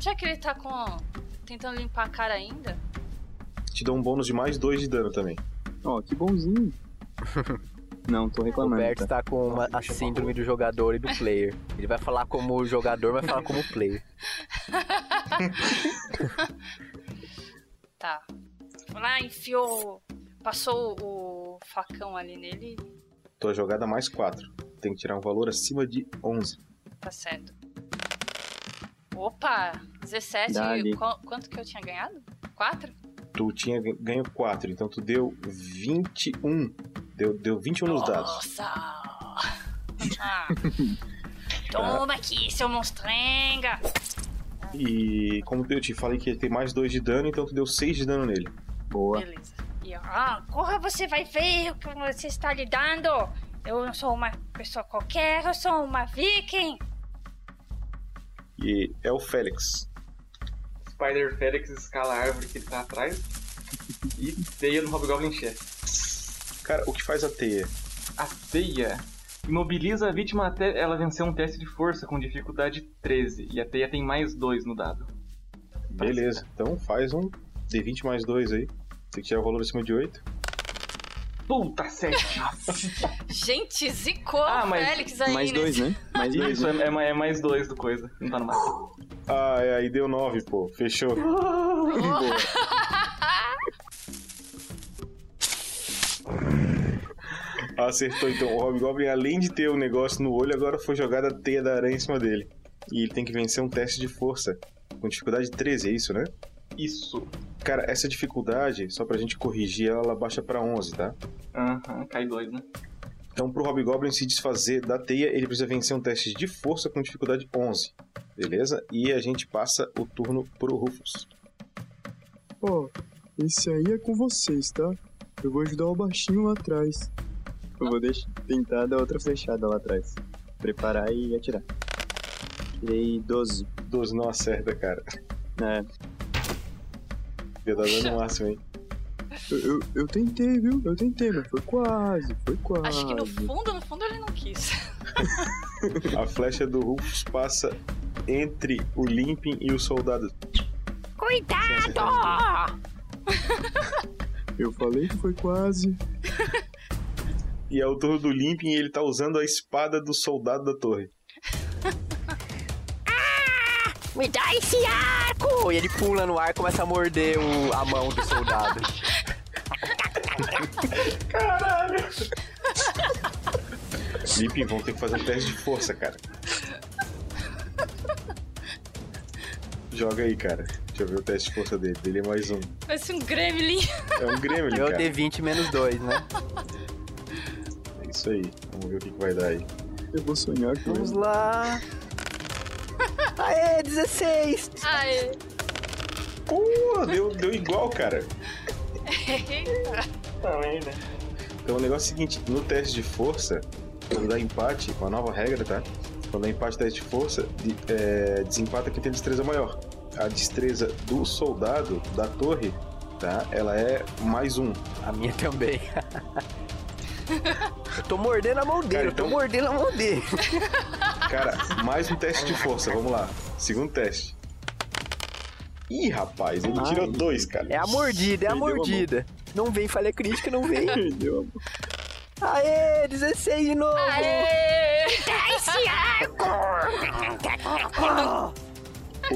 já que ele tá com. tentando limpar a cara ainda, Te dá um bônus de mais dois de dano também. Ó, que bonzinho. [LAUGHS] Não, tô O reclamando. Roberto Tá? tá com uma, a síndrome do jogador e do player. Ele vai falar como jogador, mas fala como player. [LAUGHS] tá. Lá, enfiou. Passou o facão ali nele, Tua jogada mais 4. Tem que tirar um valor acima de 11. tá certo. Opa! 17. Dá-lhe. Qu- quanto que eu tinha ganhado? 4? Tu tinha ganho 4, então tu deu 21. Deu, deu 21 nos dados. Nossa! [LAUGHS] Ah. Toma aqui, seu monstrenga! E como eu te falei que ia ter mais 2 de dano, então tu deu 6 de dano nele. Boa. Beleza. E, ah, corra, você vai ver o que você está lidando. Eu não sou uma pessoa qualquer, eu sou uma viking. E é o Félix. Spider Félix escala a árvore que ele tá atrás. E teia no Hobgoblin chefe. Cara, o que faz a teia? A teia imobiliza a vítima até ela vencer um teste de força com dificuldade 13. E a teia tem mais 2 no dado. Beleza, então faz um D20 mais 2 aí. Tem que tirar o valor acima de 8. Puta, 7! Gente, zicou Ah, mas- Félix aí. Mais dois, né? Mais dois. Isso, né? é, é ma- é mais 2 do coisa. Não tá no mapa. Ah, é, aí deu 9, pô. Fechou. Boa. [LAUGHS] Acertou então. O Hobgoblin, além de ter o negócio no olho, agora foi jogada a teia da aranha em cima dele. E ele tem que vencer um teste de força. Com dificuldade 13, é isso, né? Isso. Cara, essa dificuldade, só pra gente corrigir, ela, ela baixa pra 11, tá? Aham, cai 2, né? Então, pro Hobgoblin se desfazer da teia, ele precisa vencer um teste de força com dificuldade 11. Beleza? E a gente passa o turno pro Rufus. Ó, esse aí é com vocês, tá? Eu vou ajudar o baixinho lá atrás. Eu vou deixar, tentar dar outra flechada lá atrás. Preparar e atirar. Tirei 12. 12 não acerta, cara. É, Ia dar dano máximo, hein? eu, eu, eu tentei, viu? Eu tentei, mas foi quase, foi quase. Acho que no fundo, no fundo ele não quis. [LAUGHS] A flecha do Rufus passa entre o Limping e o soldado. Cuidado! Eu falei que foi quase. E é o turno do Limping e ele tá usando a espada do soldado da torre. Me dá esse arco! E ele pula no ar e começa a morder o- a mão do soldado. Limping, vão ter que fazer um teste de força, cara. Joga aí, cara. Deixa eu ver o teste de força dele. Dele é mais um. Parece um gremlin. É um gremlin, Eu cara. D20 menos 2, né? É isso aí. Vamos ver o que, que vai dar aí. Eu vou sonhar com Vamos ele. lá. Aê, 16! Aê. Pô, deu, deu igual, cara. Eita. Tá merda. Então o negócio é o seguinte, no teste de força, quando dá empate, uma nova regra, tá? Quando dá empate teste de força, de- é, desempata quem tem destreza maior. A destreza do soldado da torre, tá? Ela é mais um. A minha também. [LAUGHS] Eu tô mordendo a mão dele, Cara, eu tô então- mordendo a mão dele. [LAUGHS] Cara, mais um teste de força, vamos lá. Segundo teste. Ih, rapaz, ele tirou Ai. dois, cara. É a mordida, é a Perdeu a mordida. Não vem falha crítica, não vem. Aê, 16 de novo! Aê. O [LAUGHS]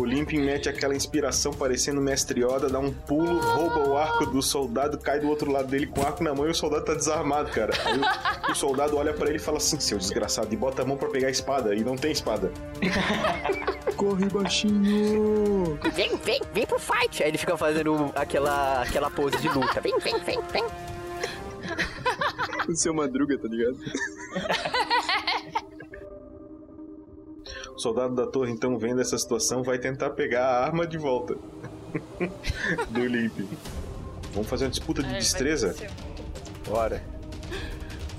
Limping mete aquela inspiração parecendo mestre Yoda, dá um pulo, rouba o arco do soldado, cai do outro lado dele com o arco na mão e o soldado tá desarmado, cara. Aí o, o soldado olha pra ele e fala assim, seu desgraçado, e bota a mão pra pegar a espada, e não tem espada. [LAUGHS] Corre baixinho. Vem, vem, vem pro fight. Aí ele fica fazendo aquela, aquela pose de luta. Vem, vem, vem, vem. O seu madruga, tá ligado? [LAUGHS] soldado da torre, então, vendo essa situação, vai tentar pegar a arma de volta [LAUGHS] do Limping. Vamos fazer uma disputa de vai destreza? Bora.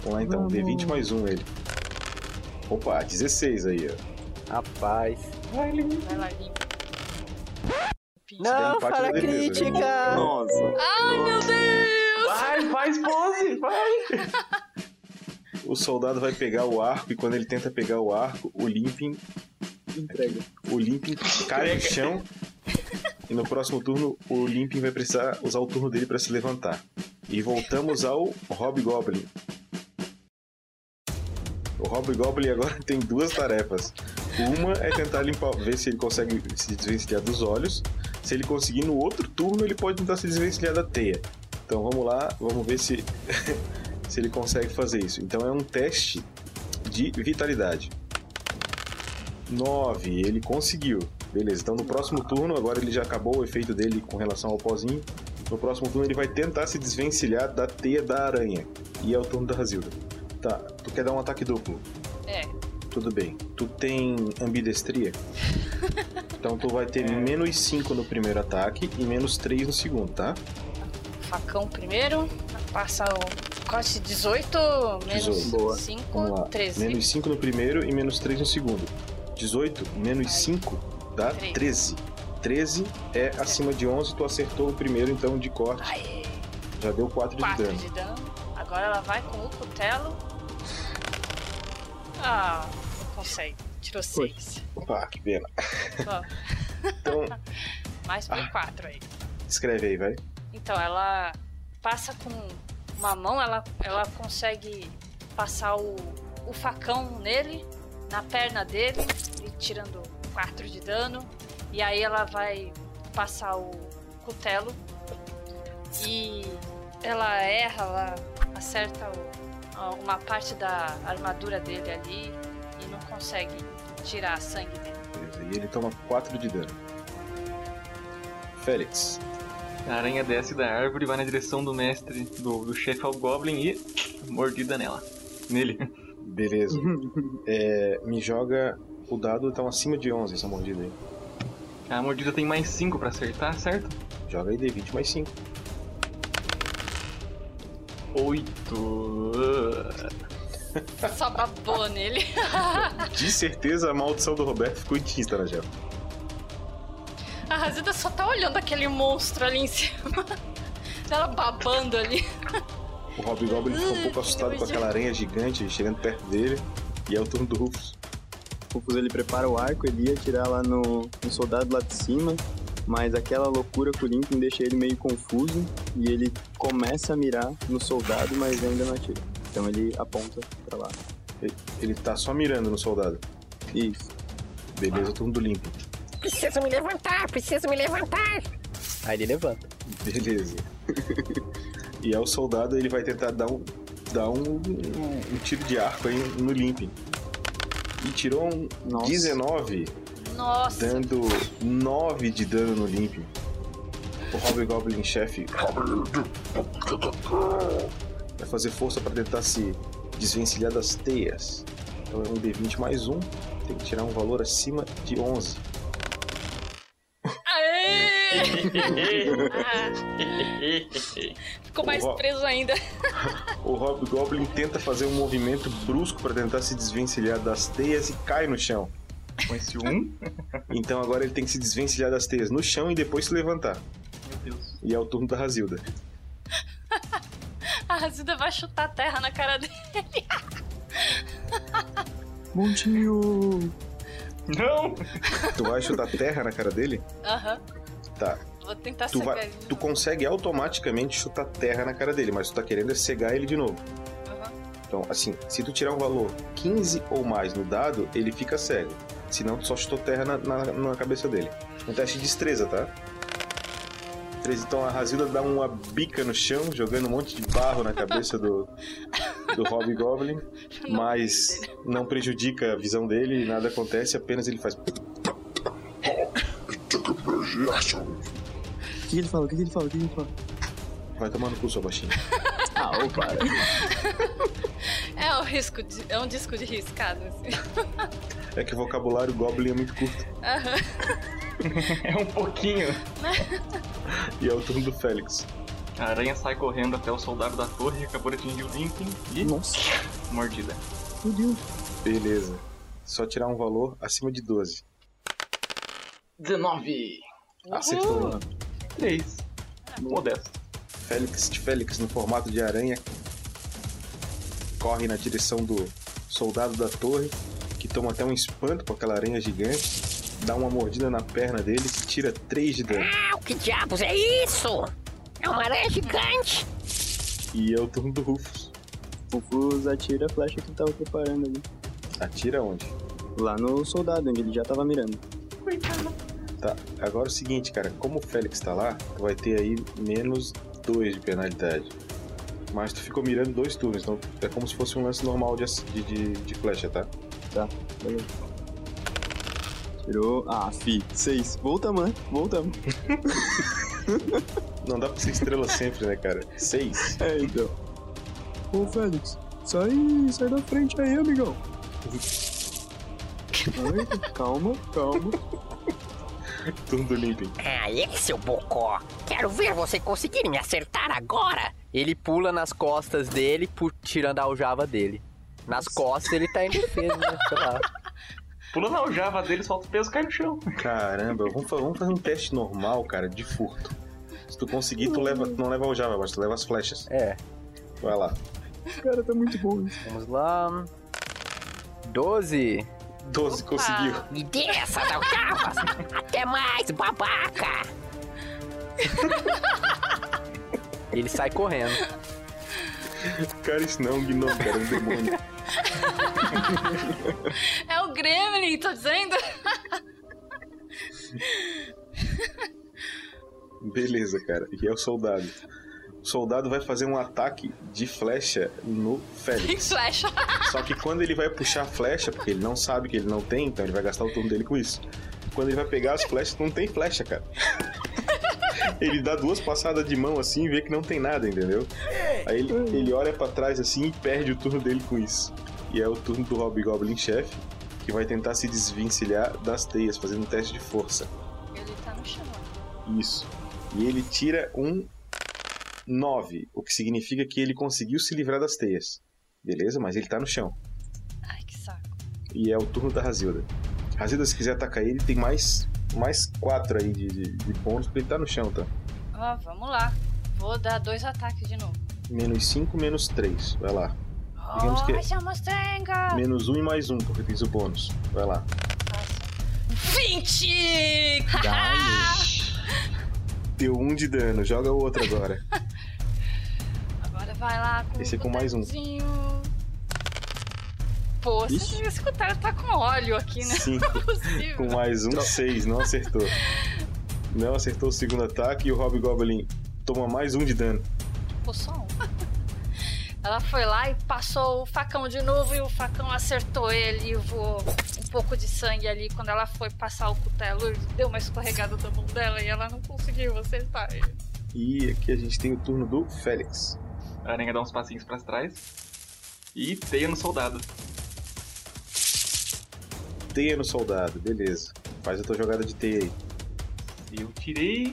Vamos lá então, D20 mais um ele. Opa, 16 aí, ó. Rapaz. Vai lá, limpa. Não, empate falha na defesa, crítica! Nossa. Ai, meu Deus. Vai, faz pose, vai. O soldado vai pegar o arco e quando ele tenta pegar o arco, o Limping Entrega. o Limping cai no chão. E no próximo turno, o Limping vai precisar usar o turno dele para se levantar. E voltamos ao Hobgoblin. O Hobgoblin agora [LAUGHS] tem duas tarefas. Uma é tentar limpar, ver se ele consegue se desvencilhar dos olhos. Se ele conseguir no outro turno, ele pode tentar se desvencilhar da teia. Então vamos lá, vamos ver se, [LAUGHS] se ele consegue fazer isso. Então é um teste de vitalidade. 9, ele conseguiu. Beleza, então no próximo turno, agora ele já acabou o efeito dele com relação ao pozinho. No próximo turno ele vai tentar se desvencilhar da teia da aranha. E é o turno da Razilda. Tá, tu quer dar um ataque duplo? É. Tudo bem. Tu tem ambidestria? [LAUGHS] Então tu vai ter menos 5 no primeiro ataque e menos 3 no segundo, tá? Facão primeiro. Passa o corte 18, menos 18. Boa. 5, Vamos lá. 13. Menos 5 no primeiro e menos 3 no segundo. 18 menos 5 dá 13. 13 é acima de 11, tu acertou o primeiro então de corte. Aê. Já deu 4 de 4 dano. de dano. Agora ela vai com o cutelo. Ah, não consegue. Tirou 6. Opa, que pena. [LAUGHS] Então, mais por 4 aí. escreve aí, vai. Então, ela passa com uma mão, ela, ela consegue passar o, o facão nele, na perna dele, e tirando 4 de dano. E aí ela vai passar o cutelo. E ela erra, ela acerta o- uma parte da armadura dele ali e não consegue tirar sangue dele. Beleza, E ele toma 4 de dano. Félix. A aranha desce da árvore, vai na direção do mestre, do, do chefe Goblin e mordida nela. Nele. Beleza. [LAUGHS] É, me joga o dado, então acima de 11 essa mordida aí. A mordida tem mais 5 pra acertar, certo? Joga aí D20 mais 5. 8. Só babou nele. [LAUGHS] De certeza a maldição do Roberto ficou intinsta na gel. A Razida só tá olhando aquele monstro ali em cima. [LAUGHS] Ela babando ali. O Hobgoblin ficou um pouco assustado com aquela aranha gigante chegando perto dele. E é o turno do Rufus. O Rufus ele prepara o arco, ele ia atirar lá no, no soldado lá de cima, mas aquela loucura com o Limping deixa ele meio confuso e ele começa a mirar no soldado, mas ainda não atira. Então ele aponta pra lá. Ele, ele tá só mirando no soldado. Isso. Beleza, turno do Limpo. Preciso me levantar, preciso me levantar. Aí ele levanta. Beleza. [LAUGHS] e ao soldado ele vai tentar dar um, dá um, um- um tiro de arco aí no Limping. E tirou um Nossa. 19, Nossa. dando 9 de dano no Limping. O Hobgoblin chefe vai fazer força para tentar se desvencilhar das teias. Então é um D20 mais um, tem que tirar um valor acima de 11. [LAUGHS] Ficou mais preso ainda. O Hobgoblin tenta fazer um movimento brusco para tentar se desvencilhar das teias e cai no chão. Com esse um, Então agora ele tem que se desvencilhar das teias no chão e depois se levantar. meu Deus. E é o turno da Razilda. A Razilda vai chutar a terra na cara dele. Montinho! Não! Tu vai chutar terra na cara dele? Aham. Tá. Vou tentar Tu, cegar vai, ele. tu consegue automaticamente chutar terra na cara dele, mas tu tá querendo é cegar ele de novo. Aham. Então, assim, se tu tirar um valor 15 ou mais no dado, ele fica cego. Senão, tu só chutou terra na, na, na cabeça dele. Um teste de destreza, tá? 13. Então a Razilda dá uma bica no chão, jogando um monte de barro na cabeça do, do Hobgoblin, [LAUGHS] mas não prejudica a visão dele, nada acontece, apenas ele faz. O que, ele fala? O que, ele fala? O que, ele fala? Vai tomar no cu, sua baixinha. [LAUGHS] Ah, opa! É, um risco de- é um disco de riscado, assim. É que o vocabulário Goblin é muito curto. Aham. [LAUGHS] É um pouquinho. E é o turno do Félix. A aranha sai correndo até o soldado da torre, acabou de atingir o Limping e Nossa, mordida. meu Deus. Beleza. Só tirar um valor acima de 12. 19! Acertou. 3. Modesto. Félix de Félix no formato de aranha corre na direção do soldado da torre, que toma até um espanto com aquela aranha gigante, dá uma mordida na perna dele que tira 3 de dano. Ah, o que diabos é isso? É uma aranha gigante. E é o turno do Rufus. Fufus atira a flecha que ele tava preparando ali. Atira onde? Lá no soldado, onde ele já tava mirando. Tá, agora é o seguinte, cara, como o Félix tá lá, tu vai ter aí menos 2 de penalidade. Mas tu ficou mirando dois turnos, então é como se fosse um lance normal de, de, de, flecha, tá? Tá, beleza. Tirou. Ah, fi. Seis. Volta, mano. Volta. [LAUGHS] Não dá pra ser estrela sempre, né, cara? 6. É, então. Ô, Félix, sai, sai da frente aí, amigão. Ai, calma, calma. Turno do Limping. Ah, esse é o bocó. Quero ver você conseguir me acertar agora. Ele pula nas costas dele, tirando a aljava dele. Nas costas ele tá indefeso, né? Sei lá. [LAUGHS] Pula na aljava dele, solta o peso e cai no chão. Caramba, vamos, vamos fazer um teste normal, cara, de furto. Se tu conseguir, tu, leva, tu não leva o Java, mas tu leva as flechas. É, Vai lá. Cara, tá muito bom isso. vamos lá. 12. 12 conseguiu. Me dê essas aljavas. Até mais, babaca. Ele sai correndo. Cara, isso não é um gnomo, cara, é um demônio. É o Gremlin, tô dizendo. Beleza, cara. E é o soldado. O soldado vai fazer um ataque de flecha no Félix. flecha. [LAUGHS] Só que quando ele vai puxar a flecha, porque ele não sabe que ele não tem, então ele vai gastar o turno dele com isso. Quando ele vai pegar as flechas, não tem flecha, cara. [LAUGHS] Ele dá duas passadas de mão assim e vê que não tem nada, entendeu? Aí ele, ele olha pra trás assim e perde o turno dele com isso. E é o turno do Hobgoblin chefe, que vai tentar se desvencilhar das teias, fazendo um teste de força. Ele tá no chão. Isso. E ele tira um 9, o que significa que ele conseguiu se livrar das teias. Beleza? Mas ele tá no chão. Ai, que saco. E é o turno da Razilda. Razilda, se quiser atacar ele, tem mais, mais 4 aí de, de, de bônus, porque ele tá no chão, tá? Ó, vamos lá. Vou dar dois ataques de novo. Menos 5, menos 3. Vai lá. Digamos que- Chamostenga! Menos 1 e mais 1, porque fiz o bônus. Vai lá. 20! [LAUGHS] Deu 1 de dano, joga o outro agora. [LAUGHS] Agora vai lá com Esse é com mais um. Pô, você Ixi. devia escutar, tá com óleo aqui, né? 5. [LAUGHS] Não é. Com mais um, 6. Não acertou. Não acertou o segundo ataque e o Hobgoblin toma mais um de dano. Pô, só um. Ela foi lá e passou o facão de novo e o facão acertou ele e voou um pouco de sangue ali. Quando ela foi passar o cutelo, deu uma escorregada da mão dela e ela não conseguiu acertar ele. E aqui a gente tem o turno do Félix. A aranha dá uns passinhos pra trás. E teia no soldado. Teia no soldado, beleza. Faz a tua jogada de teia aí. Eu tirei.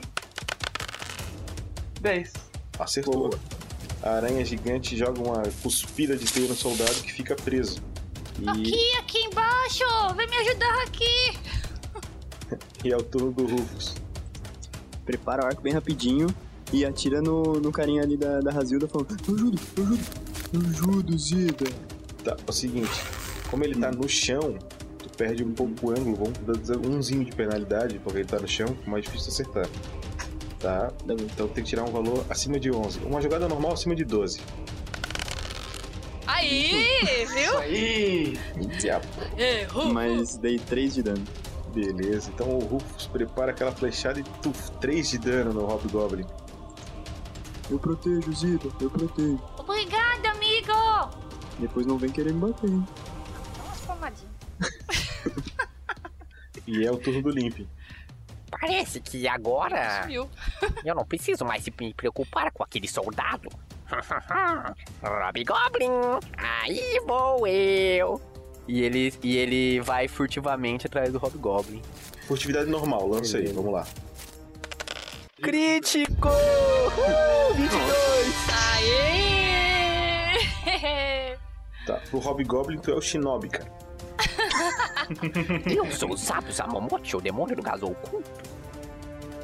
10. Acertou. A aranha gigante joga uma cuspida de teia no soldado que fica preso. E, Aqui, aqui embaixo! Vem me ajudar aqui! [LAUGHS] e é o turno do Rufus. Prepara o arco bem rapidinho e atira no, no carinha ali da, da Razilda falando: Eu ajudo, eu ajudo, eu ajudo, Zida. Tá, é o seguinte, como ele tá no chão, tu perde um pouco o ângulo, vamos dar umzinho de penalidade, porque ele tá no chão, fica mais difícil acertar. Tá? Então tem que tirar um valor acima de 11. Uma jogada normal acima de 12. Aí, viu? Aí! Errou. Mas dei 3 de dano. Beleza, então o Rufus prepara aquela flechada e tuf, 3 de dano no Hobgoblin. Eu protejo, Zida, eu protejo. Obrigada, amigo! Depois não vem querer me bater, hein? Dá umas palmadinhas. [LAUGHS] E é o turno do Limp. Parece que agora Sumiu. eu não preciso mais se me preocupar com aquele soldado. [LAUGHS] Rob Goblin, aí vou eu. E ele, e ele vai furtivamente atrás do Hobgoblin. Furtividade normal, lança aí, vamos lá. Crítico! Uh, 22! [LAUGHS] Aê! Tá, pro Hobgoblin tu é o Shinobi, cara. [LAUGHS] [LAUGHS] Eu sou o Sato Samamote, o demônio do gás oculto.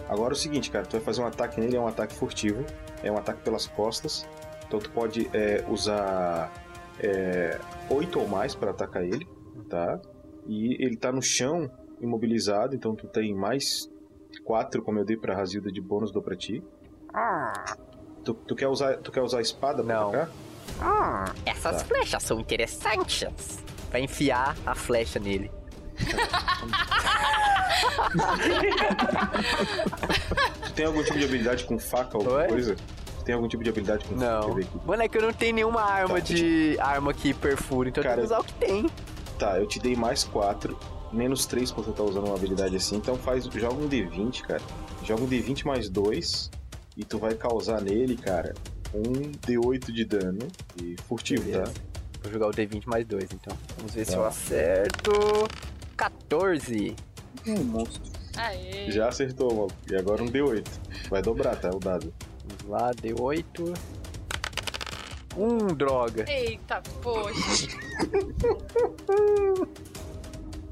Agora é o seguinte, cara, tu vai fazer um ataque nele, é um ataque furtivo, é um ataque pelas costas. Então tu pode é, usar é, oito ou mais para atacar ele, tá? E ele tá no chão, imobilizado, então tu tem mais quatro, como eu dei pra Razilda de bônus, dou pra ti. Ah, Tu, tu quer usar, tu quer usar a espada pra Não. atacar? ah, essas Tá. flechas são interessantes. Vai enfiar a flecha nele. Tu [LAUGHS] tem algum tipo de habilidade com faca ou alguma Oi? coisa? Tu tem algum tipo de habilidade com faca? Não. eu ver aqui. Mano, é que eu não tenho nenhuma arma Tá. de. arma que perfura, então eu Cara, tenho que usar o que tem. Tá, eu te dei mais 4, menos 3 porque tu tá usando uma habilidade assim, então faz, joga um D20, cara. Joga um D20 mais 2 e tu vai causar nele, cara, um D8 de dano e furtivo, Beleza. tá? Vou jogar o D20 mais 2, então. Vamos ver se Tá. eu acerto. 14. É um monstro. Aê! Já acertou, maluco. E agora um D8. Vai dobrar, tá? O dado. Vamos lá, D8. Um, droga. Eita, poxa. [LAUGHS]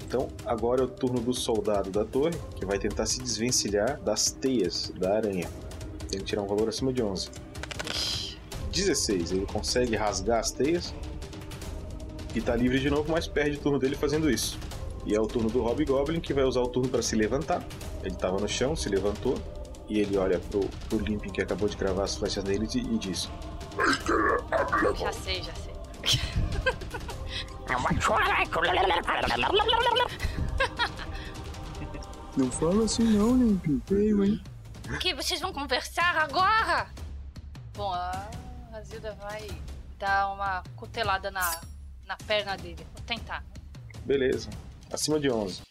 Então, agora é o turno do soldado da torre, que vai tentar se desvencilhar das teias da aranha. Tem que tirar um valor acima de 11. 16. Ele consegue rasgar as teias e tá livre de novo, mas perde o turno dele fazendo isso. E é o turno do Hobgoblin que vai usar o turno para se levantar. Ele tava no chão, se levantou e ele olha pro, pro Limping que acabou de cravar as flechas nele e, e diz: Já sei, já sei. Não fala assim não, Limp. Feio, hein? O que vocês vão conversar agora? Bom, a a Zilda vai dar uma cutelada na, na perna dele. Vou tentar. Beleza, acima de 11.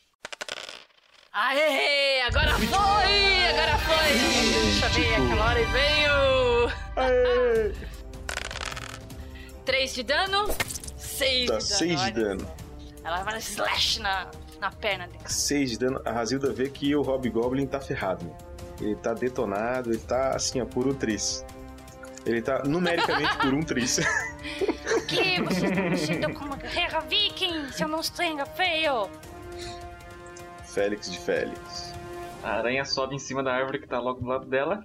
Aê! Agora foi! Agora foi! Chamei aquela hora e veio! 3 de dano, 6 Tá de dano. 6 de dano. Ela vai dar slash na, na perna dele. 6 de dano. A Razilda vê que o Hobgoblin tá ferrado. né? Ele tá detonado, ele tá assim, ó, um tris. Ele tá numericamente por um tris. O que vocês estão me sendo como guerreira viking, seu monstrenga feio? Félix de Félix. A aranha sobe em cima da árvore que tá logo do lado dela.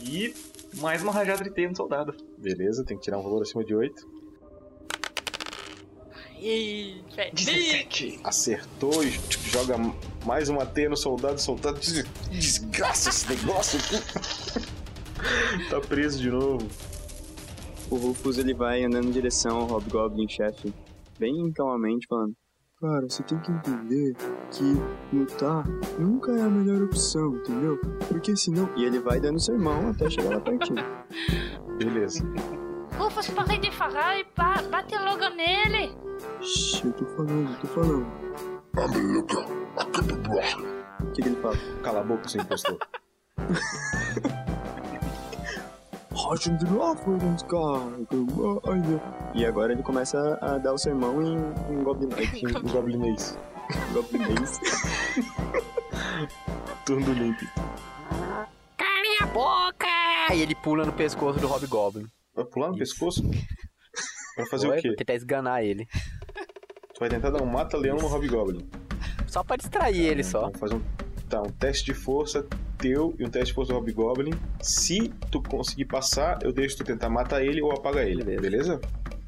E mais uma rajada de teia no soldado. Beleza, tem que tirar um valor acima de 8. Ih, velho. 17. Acertou e tipo, joga mais uma teia no soldado. Soldado desgraça esse negócio aqui. [LAUGHS] tá preso de novo. O Rufus ele vai andando em direção ao Hobgoblin chefe, bem calmamente, falando: Cara, você tem que entender que lutar nunca é a melhor opção, entendeu? Porque senão. E ele vai dando sermão até chegar lá pertinho. [LAUGHS] Beleza. Rufus, para de falar e ba bate logo nele. Shhh, eu tô falando, eu tô falando. O que, que ele fala? Cala a boca, seu impostor. [LAUGHS] E agora ele começa a dar o sermão em, em Goblin Knight. em Goblinês. [LAUGHS] Goblinês. [LAUGHS] Turno do Limp. Calem a boca! E ele pula no pescoço do Hobgoblin. Vai pular no pescoço? Pra fazer Oi? o quê? Pra tentar esganar ele. Tu vai tentar dar um mata-leão no Hobgoblin. Só pra distrair ele só. Vamos fazer um, tá, um teste de força teu e um teste de força do Hobgoblin. Se tu conseguir passar, eu deixo tu tentar matar ele ou apagar ele, beleza?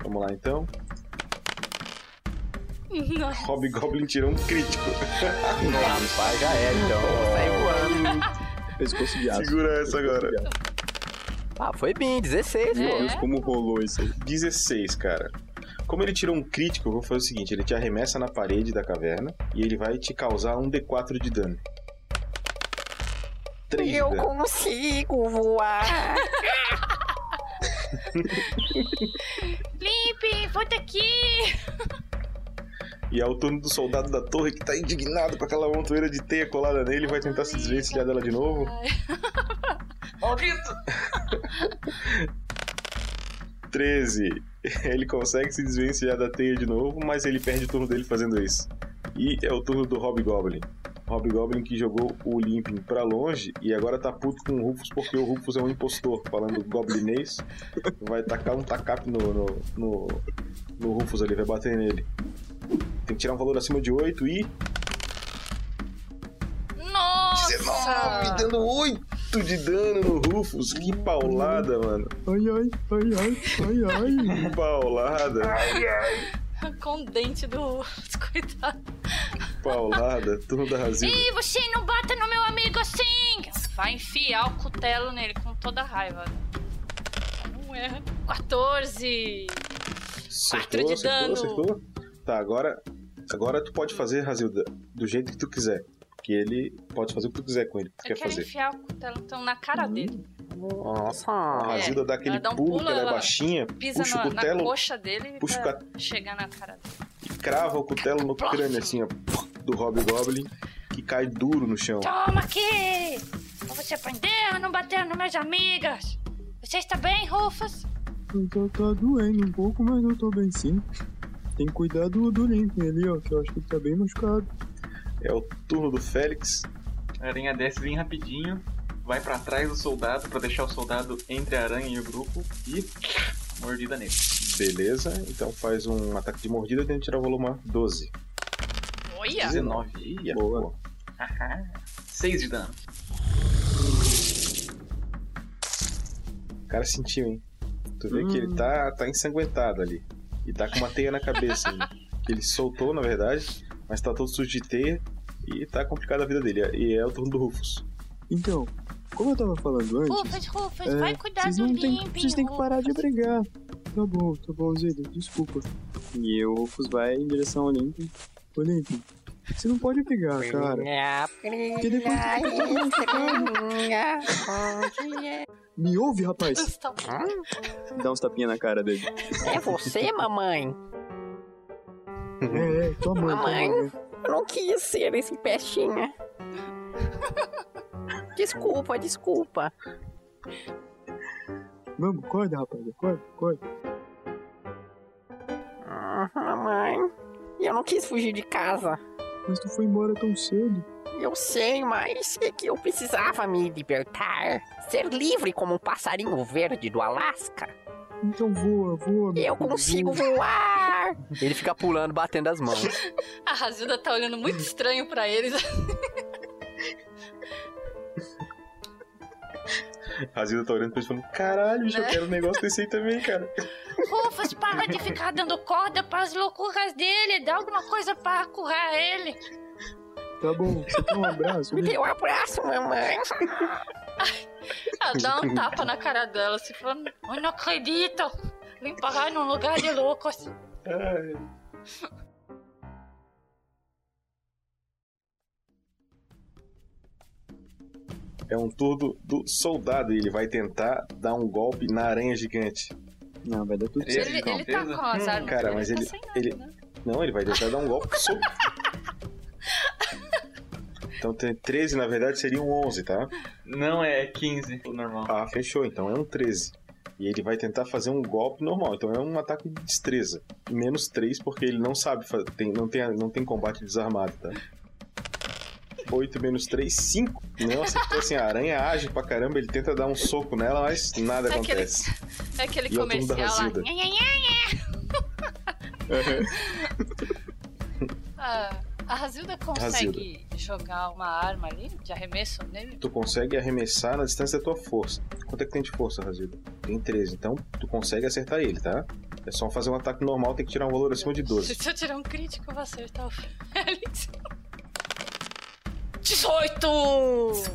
Vamos lá então. Nossa. Hobgoblin tirou um crítico. Rapaz, já era então. [LAUGHS] Sai voando. Pescoço de aço. Segura essa agora. Ah, foi bem, 16, É. pô. Deus, como rolou isso aí. 16, cara. Como ele tirou um crítico, eu vou fazer o seguinte: ele te arremessa na parede da caverna e ele vai te causar um D4 de dano. 3 de Eu consigo voar. Limpe, volta aqui. E é o turno do soldado da torre que tá indignado com aquela montoeira de teia colada nele e vai tentar se desvencilhar dela de novo. Maldito! 13. Ele consegue se desvencilhar da teia de novo, mas ele perde o turno dele fazendo isso. E é o turno do Hobgoblin. Hobgoblin que jogou o Limping pra longe e agora tá puto com o Rufus porque o Rufus é um impostor, falando goblinês. Vai tacar um tacape no, no, no, no Rufus ali, vai bater nele. Tem que tirar um valor acima de 8 e. Nossa! 19, dando 8 de dano no Rufus. Que paulada, mano. Ai, ai, ai, ai, ai, ai. Que paulada. [LAUGHS] Com o dente do. [LAUGHS] Coitado. Paulada. Turno da Razina. Ih, você não bata no meu amigo assim. Vai enfiar o cutelo nele com toda a raiva. Não erra. 14! Quatro Acertou, de acertou, dano. acertou. Tá, agora, agora tu pode fazer, Razilda, do jeito que tu quiser. Que ele pode fazer o que tu quiser com ele, que tu Eu quer quero fazer. enfiar o cutelo então na cara dele. Nossa. A Razilda dá aquele ela dá um pulo, pulo, que ela é baixinha, Pisa puxa na, o cutelo na coxa dele puxa pra ca- chegar na cara dele. e crava o cutelo no crânio, assim, ó, do Hobgoblin, que cai duro no chão. Toma aqui. Pra você aprender a não bater nos meus amigos. Você está bem, Rufus? Eu tô, tá doendo um pouco, mas eu tô bem sim. Tem que cuidar do, do Limping ali, ó, que eu acho que ele tá bem machucado. É o turno do Félix. A aranha desce bem rapidinho, vai pra trás do soldado pra deixar o soldado entre a aranha e o grupo e mordida nele. Beleza, então faz um ataque de mordida, que tirar o volume 12. Olha! 19. Ia, Boa. pô. 6 de dano. O cara sentiu, hein? Tu vê que ele tá, tá ensanguentado ali. E tá com uma teia na cabeça [LAUGHS] ele soltou, na verdade, mas tá todo sujo de teia e tá complicada a vida dele. E é o turno do Rufus. Então, como eu tava falando antes, Rufus, Rufus, é, vai cuidar do Limping. vocês têm que parar de brigar. Tá bom, tá bom, Zeda, desculpa. E o Rufus vai em direção ao Limping. Ô Limping, você não pode brigar, cara. Porque depois brilha, bom dia. Me ouve, rapaz. Tá Dá uns tapinha na cara dele. É você, mamãe? É, é, tua mãe, tua Mamãe? mãe. Eu não quis ser esse pestinha. Desculpa, desculpa. Vamos, acorda, rapaz, acorda, acorda. Ah, mamãe, eu não quis fugir de casa. Mas tu foi embora tão cedo. Eu sei, mas é que eu precisava me libertar. Ser livre como um passarinho verde do Alasca. Então voa, voa. meu Eu consigo voa. voar. Ele fica pulando, batendo as mãos. [LAUGHS] A Razilda tá olhando muito estranho pra eles. A Razilda tá olhando pra ele falando: Caralho, bicho, eu Né? quero um negócio desse aí também, cara. [LAUGHS] Rufus, para de ficar dando corda para as loucuras dele. Dá alguma coisa para curar ele. Tá bom, você quer um abraço? Me dê um abraço, mamãe. Ela dá um tapa na cara dela, assim, falando: Eu não acredito. Vim parar num lugar de loucos. Ai. É um turno do soldado e ele vai tentar dar um golpe na aranha gigante. Não, vai dar tudo certo. Ele, ele tá com as armas. Cara, dele, mas tá ele- sem nada, ele- né? Não, ele vai tentar dar um golpe com soco. Então tem 13, na verdade, seria um 11, tá? Não, é 15, o normal. Ah, fechou. Então é um 13. E ele vai tentar fazer um golpe normal. Então é um ataque de destreza. Menos 3, porque ele não sabe fazer. Tem, não, tem, não tem combate desarmado, tá? 8 menos 3, 5. Não acertou assim. A aranha age pra caramba. Ele tenta dar um soco nela, mas nada É aquele- acontece. É [LAUGHS] aquele E é turno da comercial lá. Nha, nha, nha. Ah, a Razilda consegue jogar uma arma ali de arremesso nele? Tu consegue arremessar na distância da tua força. Quanto é que tem de força, Razilda? Tem 13. Então tu consegue acertar ele, tá? É só fazer um ataque normal, tem que tirar um valor acima de 12. [LAUGHS] Se eu tirar um crítico, eu vou acertar o [LAUGHS] Félix. 18!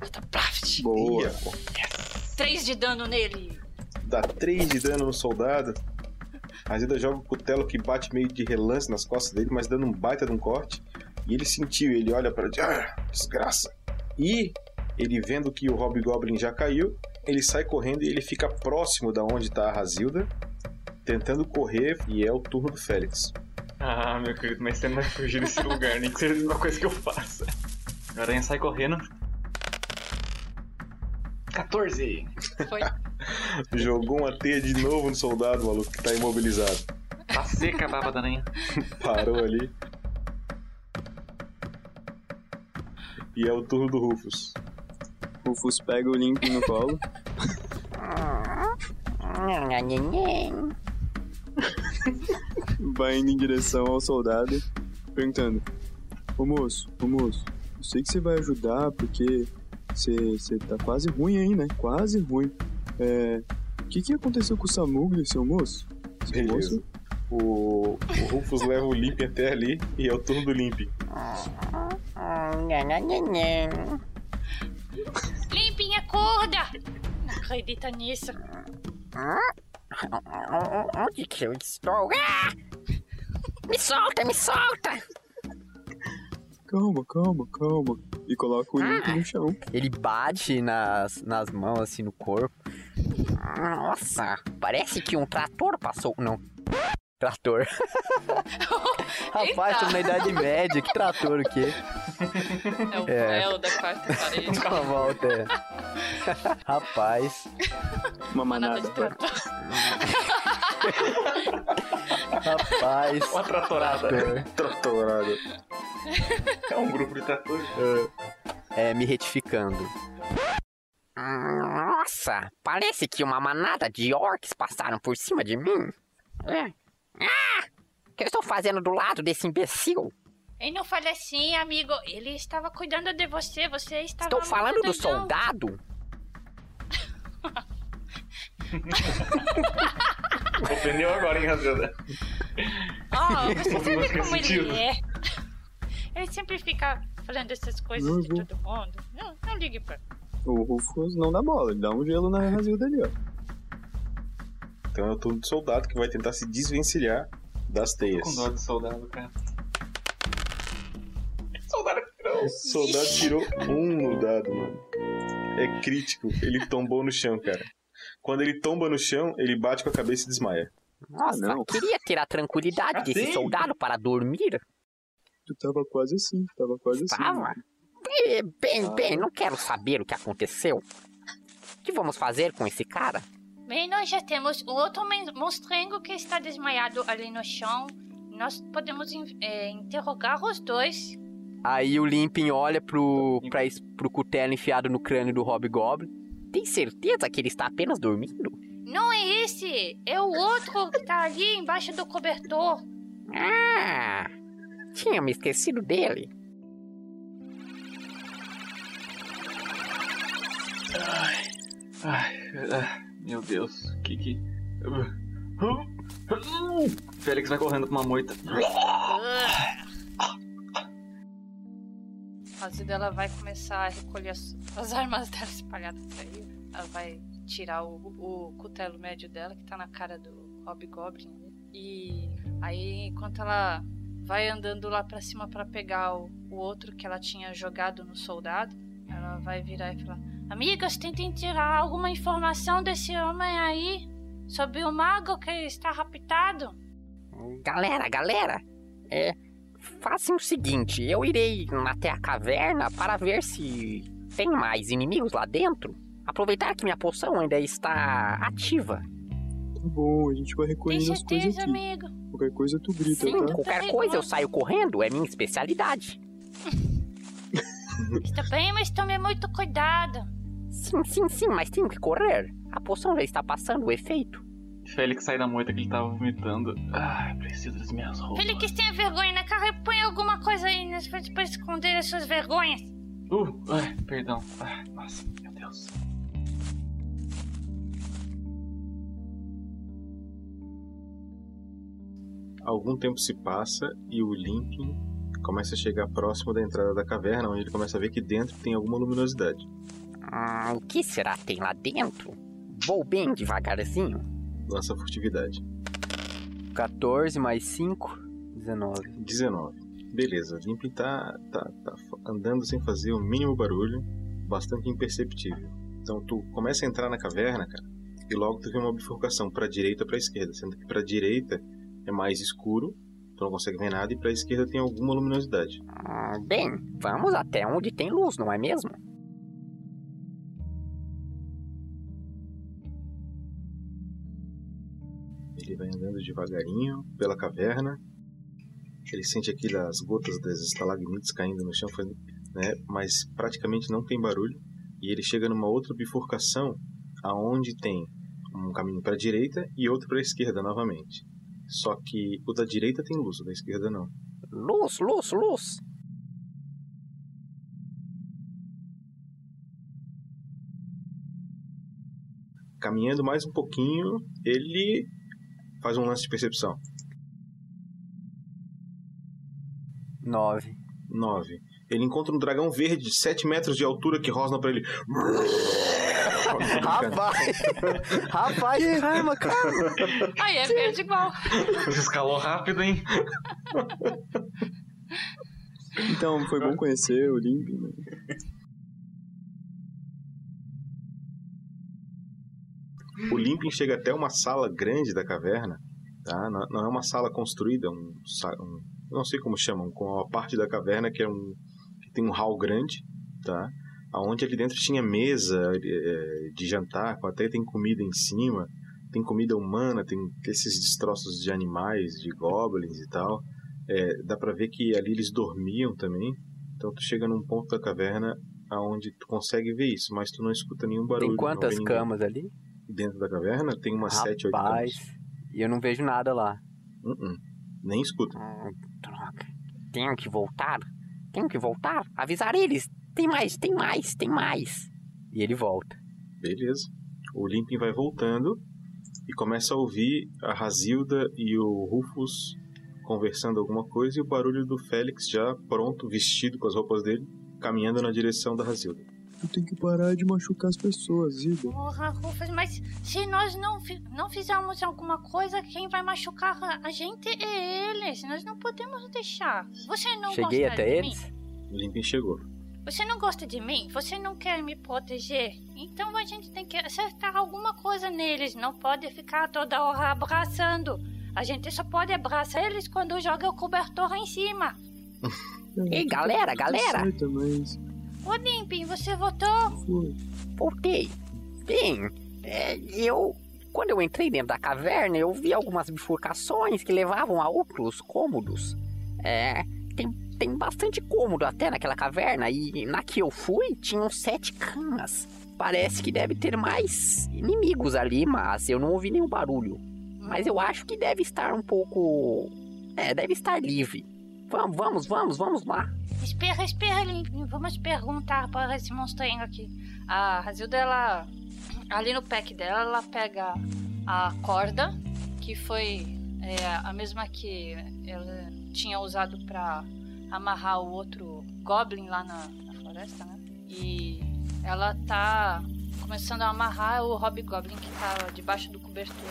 Ataplaft! Boa. Ia, pô. 3 de dano nele. Dá 3 de dano no soldado. A Zilda joga o cutelo que bate meio de relance nas costas dele, mas dando um baita de um corte. E ele sentiu, ele olha pra. Ah, desgraça! E ele vendo que o Hobgoblin já caiu, ele sai correndo e ele fica próximo da onde tá a Razilda, tentando correr, e é o turno do Félix. Ah, meu querido, mas você não vai fugir desse [LAUGHS] lugar, nem que seja uma coisa que eu faça. A aranha sai correndo. 14! Foi. [LAUGHS] Jogou uma teia de novo no soldado, maluco, que tá imobilizado. Tá seca a baba da aranha. [LAUGHS] Parou ali. E é o turno do Rufus. Rufus pega o Link no colo. [LAUGHS] vai indo em direção ao soldado, perguntando: Ô moço, ô moço, eu sei que você vai ajudar porque você você tá quase ruim aí, né? Quase ruim. É. O que, que aconteceu com o Samugli, seu moço? Seu Beleza. moço? O, o Rufus leva o Limp até ali e é o turno do Limp. Limpinha, acorda! Não acredita nisso. Onde que eu estou? Ah! Me solta, me solta! Calma, calma, calma. E coloca o Link no chão. Ele bate nas, nas mãos, assim, no corpo. Nossa, parece que um trator passou. Não. Trator. [LAUGHS] Rapaz, tô na Idade Média. Que trator o quê? É o É. véu da quarta parede. [LAUGHS] Uma volta, é. [LAUGHS] Rapaz. Uma Manada manada. de trator. Rapaz. Uma tratorada. Trator. Tratorado. É um grupo de tratores. É, me retificando. Nossa, parece que uma manada de orcs passaram por cima de mim. É. Ah! O que eu estou fazendo do lado desse imbecil? Ele não fale assim, amigo. Ele estava cuidando de você. Você estava. Estou falando do soldado. [LAUGHS] Ofendeu agora, hein, Razilda? Oh, [LAUGHS] você sabe como sentido. ele é. Ele sempre fica falando essas coisas Não, de todo mundo. Não, não ligue pra. O Rufus não dá bola, ele dá um gelo na Razilda ali, ó. Então é o turno do soldado que vai tentar se desvencilhar das Tô teias. com dó do soldado, cara. Soldado. O soldado tirou um no dado, mano. É crítico. Ele tombou no chão, cara. Quando ele tomba no chão, ele bate com a cabeça e desmaia. Nossa, não. queria ter a tranquilidade Ah, desse sim? soldado para dormir. Tu tava quase assim, tava quase assim. Estava. Eh, Bem, bem, não quero saber o que aconteceu. O que vamos fazer com esse cara? Bem, nós já temos o outro monstrengo que está desmaiado ali no chão. Nós podemos é, interrogar os dois. Aí o Limpin olha pro, pra, pro cutelo enfiado no crânio do Hobgoblin. Tem certeza que ele está apenas dormindo? Não é esse, é o outro que tá ali embaixo do cobertor. Ah, tinha me esquecido dele. Ai, ah, meu Deus, que que. Félix vai correndo pra uma moita. A ela vai começar a recolher as, as armas dela espalhadas por aí. Ela vai tirar o, o cutelo médio dela, que tá na cara do Hobgoblin. E aí, enquanto ela vai andando lá pra cima pra pegar o, o outro que ela tinha jogado no soldado, ela vai virar e falar: Amigas, tentem tirar alguma informação desse homem aí. sobre o mago que está raptado? Galera, galera, é, façam o seguinte: eu irei até a caverna para ver se tem mais inimigos lá dentro. Aproveitar que minha poção ainda está ativa. Tá bom, a gente vai Tem recolhendo as coisas certeza, aqui. amigo? Qualquer coisa tu grita, Sim, tá? qualquer coisa eu saio correndo, é minha especialidade. [LAUGHS] Está bem, mas tome muito cuidado. Sim, sim, sim, mas tenho que correr. A poção já está passando o efeito. Félix sai da moita que ele tava vomitando. Ah, preciso das minhas roupas. Felix, tenha vergonha na cara e põe alguma coisa aí nas coisas pra esconder as suas vergonhas. Uh, ai, perdão. Ah, nossa, meu Deus. Algum tempo se passa e o Limping começa a chegar próximo da entrada da caverna, onde ele começa a ver que dentro tem alguma luminosidade. Hum, o que será que tem lá dentro? Vou bem devagarzinho. Lança furtividade. 14 mais 5, 19. 19. Beleza, Limping tá, tá, tá andando sem fazer o mínimo barulho, bastante imperceptível. Então tu começa a entrar na caverna, cara, e logo tu vê uma bifurcação pra direita e pra esquerda, sendo que pra direita é mais escuro, tu não consegue ver nada, e pra esquerda tem alguma luminosidade. Hum, bem, vamos até onde tem luz, não é mesmo? Ele vai andando devagarinho pela caverna. Ele sente aqui as gotas das estalagmites caindo no chão, né? mas praticamente não tem barulho. E ele chega numa outra bifurcação, aonde tem um caminho para a direita e outro para a esquerda novamente. Só que o da direita tem luz, o da esquerda não. Luz, luz, luz. Caminhando mais um pouquinho, ele faz um lance de percepção. 9. 9. Ele encontra um dragão verde de 7 metros de altura que rosna para ele. Rapaz! [LAUGHS] Rapaz, calma, calma. Aí é verde igual. Você escalou rápido, hein? Então, foi bom conhecer o Limping. Né? O Limping chega até uma sala grande da caverna, tá? Não, é uma sala construída, um, um- não sei como chamam, com a parte da caverna que é um que tem um hall grande, tá? Aonde ali dentro tinha mesa eh, de jantar, até tem comida em cima, tem comida humana, tem esses destroços de animais, de goblins e tal. É, dá pra ver que ali eles dormiam também. Então tu chega num ponto da caverna aonde tu consegue ver isso, mas tu não escuta nenhum barulho. Tem quantas camas ali? Dentro da caverna tem umas sete, oito Rapaz, camas. e eu não vejo nada lá. Uh-uh. Nem escuta. Hum, droga. Tenho que voltar. Tenho que voltar. Avisar eles. Tem mais, tem mais, tem mais. E ele volta. Beleza. O Limping vai voltando e começa a ouvir a Razilda e o Rufus conversando alguma coisa e o barulho do Félix já pronto, vestido com as roupas dele, caminhando na direção da Razilda. Tu tem que parar de machucar as pessoas, Ida. Porra, Rufus, mas se nós não, fi- não fizermos alguma coisa, quem vai machucar a- gente é eles. Nós não podemos deixar. Você não Cheguei até de eles. mim? O Limping chegou. Você não gosta de mim? Você não quer me proteger? Então a gente tem que acertar alguma coisa neles. Não pode ficar toda hora abraçando. A gente só pode abraçar eles quando joga o cobertor em cima. [LAUGHS] Ei, galera, galera. Mas Ô, Limpin, você votou? foi. Voltei. Bem, é, eu. Quando eu entrei dentro da caverna, eu vi algumas bifurcações que levavam a outros cômodos. É. Tem, tem bastante cômodo até naquela caverna, e na que eu fui, tinham sete camas. Parece que deve ter mais inimigos ali, mas eu não ouvi nenhum barulho. Mas eu acho que deve estar um pouco. É, deve estar livre. Vamos, vamos, vamos, vamos lá. Espera, espera, Limpin. Vamos perguntar para esse monstrinho aqui. A Razilda, ela. Ali no pack dela, ela pega a corda, que foi é, a mesma que ela tinha usado pra amarrar o outro Goblin lá na, na floresta, né? E ela tá começando a amarrar o Hobgoblin que tá debaixo do cobertura.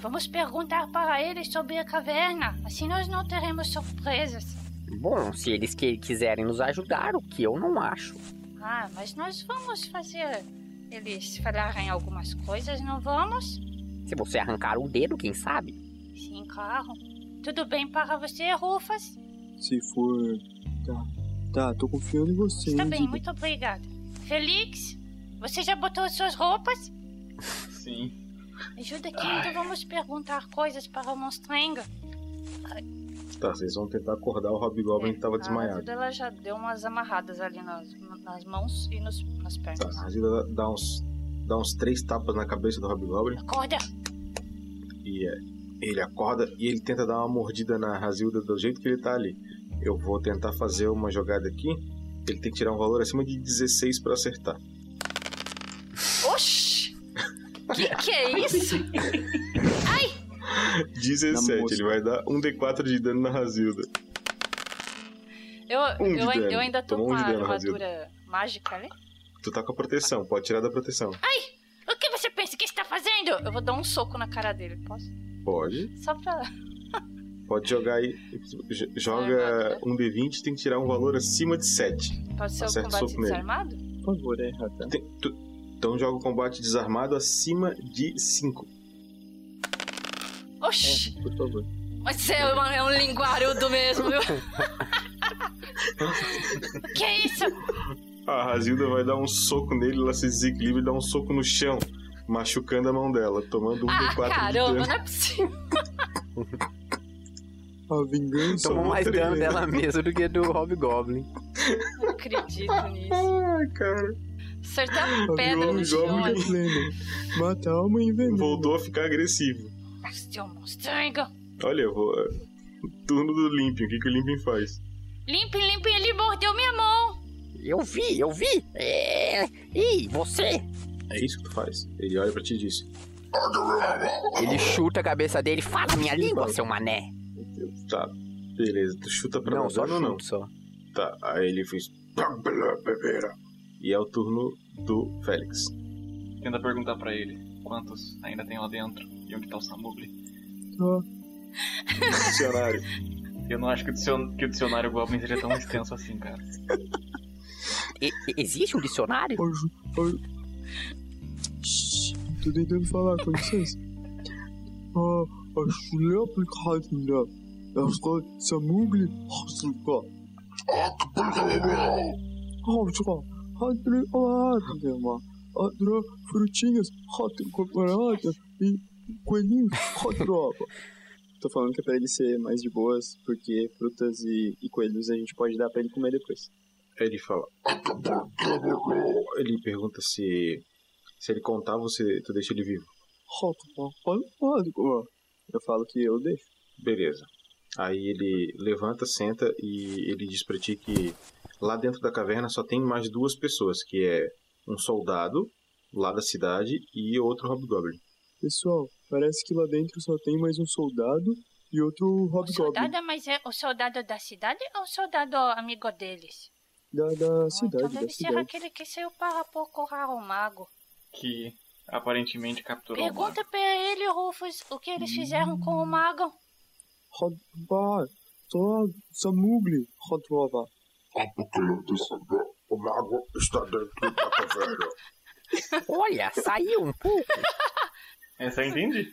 Vamos perguntar para eles sobre a caverna. Assim nós não teremos surpresas. Bom, se eles que- quiserem nos ajudar, o que eu não acho. Ah, mas nós vamos fazer eles falarem algumas coisas, não vamos? Se você arrancar um dedo, quem sabe? Sim, claro. Tudo bem para você, Rufas? Se for. Tá. Tá, tô confiando em você. Está hein, bem, muito obrigada. Felix, você já botou as suas roupas? Sim. Ajuda aqui, então vamos perguntar coisas para o monstrenga. Tá, vocês vão tentar acordar o Hobgoblin que tava A desmaiado. Azilda, ela já deu umas amarradas ali nas, nas mãos e nos, nas Tá, pernas. a Azilda dá uns, dá uns três tapas na cabeça do Hobgoblin Acorda! e é, ele acorda e ele tenta dar uma mordida na Razilda do jeito que ele tá ali. Eu vou tentar fazer uma jogada aqui. Ele tem que tirar um valor acima de 16 pra acertar. Oxi! Que que é [LAUGHS] isso? 17, ele vai dar um D4 de dano na Razilda. Eu, Um eu, ai- dano. eu ainda tô Tomou com um a Razilda. armadura mágica ali. Tu tá com a proteção, pode tirar da proteção. O que você pensa que está fazendo? Eu vou dar um soco na cara dele, posso? Pode. Só pra. Pode jogar aí. Joga um D20, tem que tirar um valor acima de 7. Pode ser o Acerta o combate desarmado? Por favor, é? Tem- tu- então joga o combate desarmado acima de 5. Oxi! Por favor. Mas você é, uma- é um linguarudo mesmo, viu? [LAUGHS] Que é isso? A Razilda vai dar um soco nele, ela se desequilibra e dá um soco no chão, machucando a mão dela, tomando um Ah, D4 de caramba, dano. não é possível. [LAUGHS] A vingança. Tomou mais tremendo. dano dela mesma do que do Hobgoblin. Não acredito nisso. Ai, cara. Acertei a A pedra no chão. Goblin. plena. Mata a alma e. Voltou a ficar agressivo. Olha, eu vou. Turno do Limpin, o que, que o Limpin faz? Limpe, limpe, ele mordeu minha mão. Eu vi, eu vi. É... Ih, você? É isso que tu faz. Ele olha pra ti e diz: Ele chuta a cabeça dele e fala. Fala minha língua, seu mané. Tá, beleza, tu chuta pra Não, dar só dano ou não? só. Tá, aí ele fez. E é o turno do Félix. Tenta perguntar pra ele quantos ainda tem lá dentro e onde tá o Samugli. Dicionário. [LAUGHS] Eu não acho que o, dicion- que o dicionário Goblin seja tão extenso assim, cara. E- existe um dicionário? Aju- Shhh, Tô tentando falar, com licença. Ah, a chulé aplicada. Eu sou Samugli Hasuka. Hasuka. Hadre Adema. Adra frutinhas. Hadre cocorada. E coelhinhos. Hadroba. [LAUGHS] Tô falando que é pra ele ser mais de boas, porque frutas e, e coelhos a gente pode dar pra ele comer depois. Aí ele fala. Ele pergunta se. Se ele contar, você, tu deixa ele vivo. Eu falo que eu deixo. Beleza. Aí ele levanta, senta e ele diz pra ti que lá dentro da caverna só tem mais duas pessoas, que é um soldado lá da cidade e outro hobgoblin. Pessoal, parece que lá dentro só tem mais um soldado e outro O hobgoblin soldado, mas é o soldado da cidade ou o soldado amigo deles? da, da então cidade, da deve ser cidade. aquele que saiu para procurar o mago. Que aparentemente capturou o mago. Pergunta pra ele, Rufus, o que eles fizeram com o mago. Rodba, só Samugli, Rodrova. O mago está dentro da caverna. Olha, saiu um pouco. Essa eu entendi.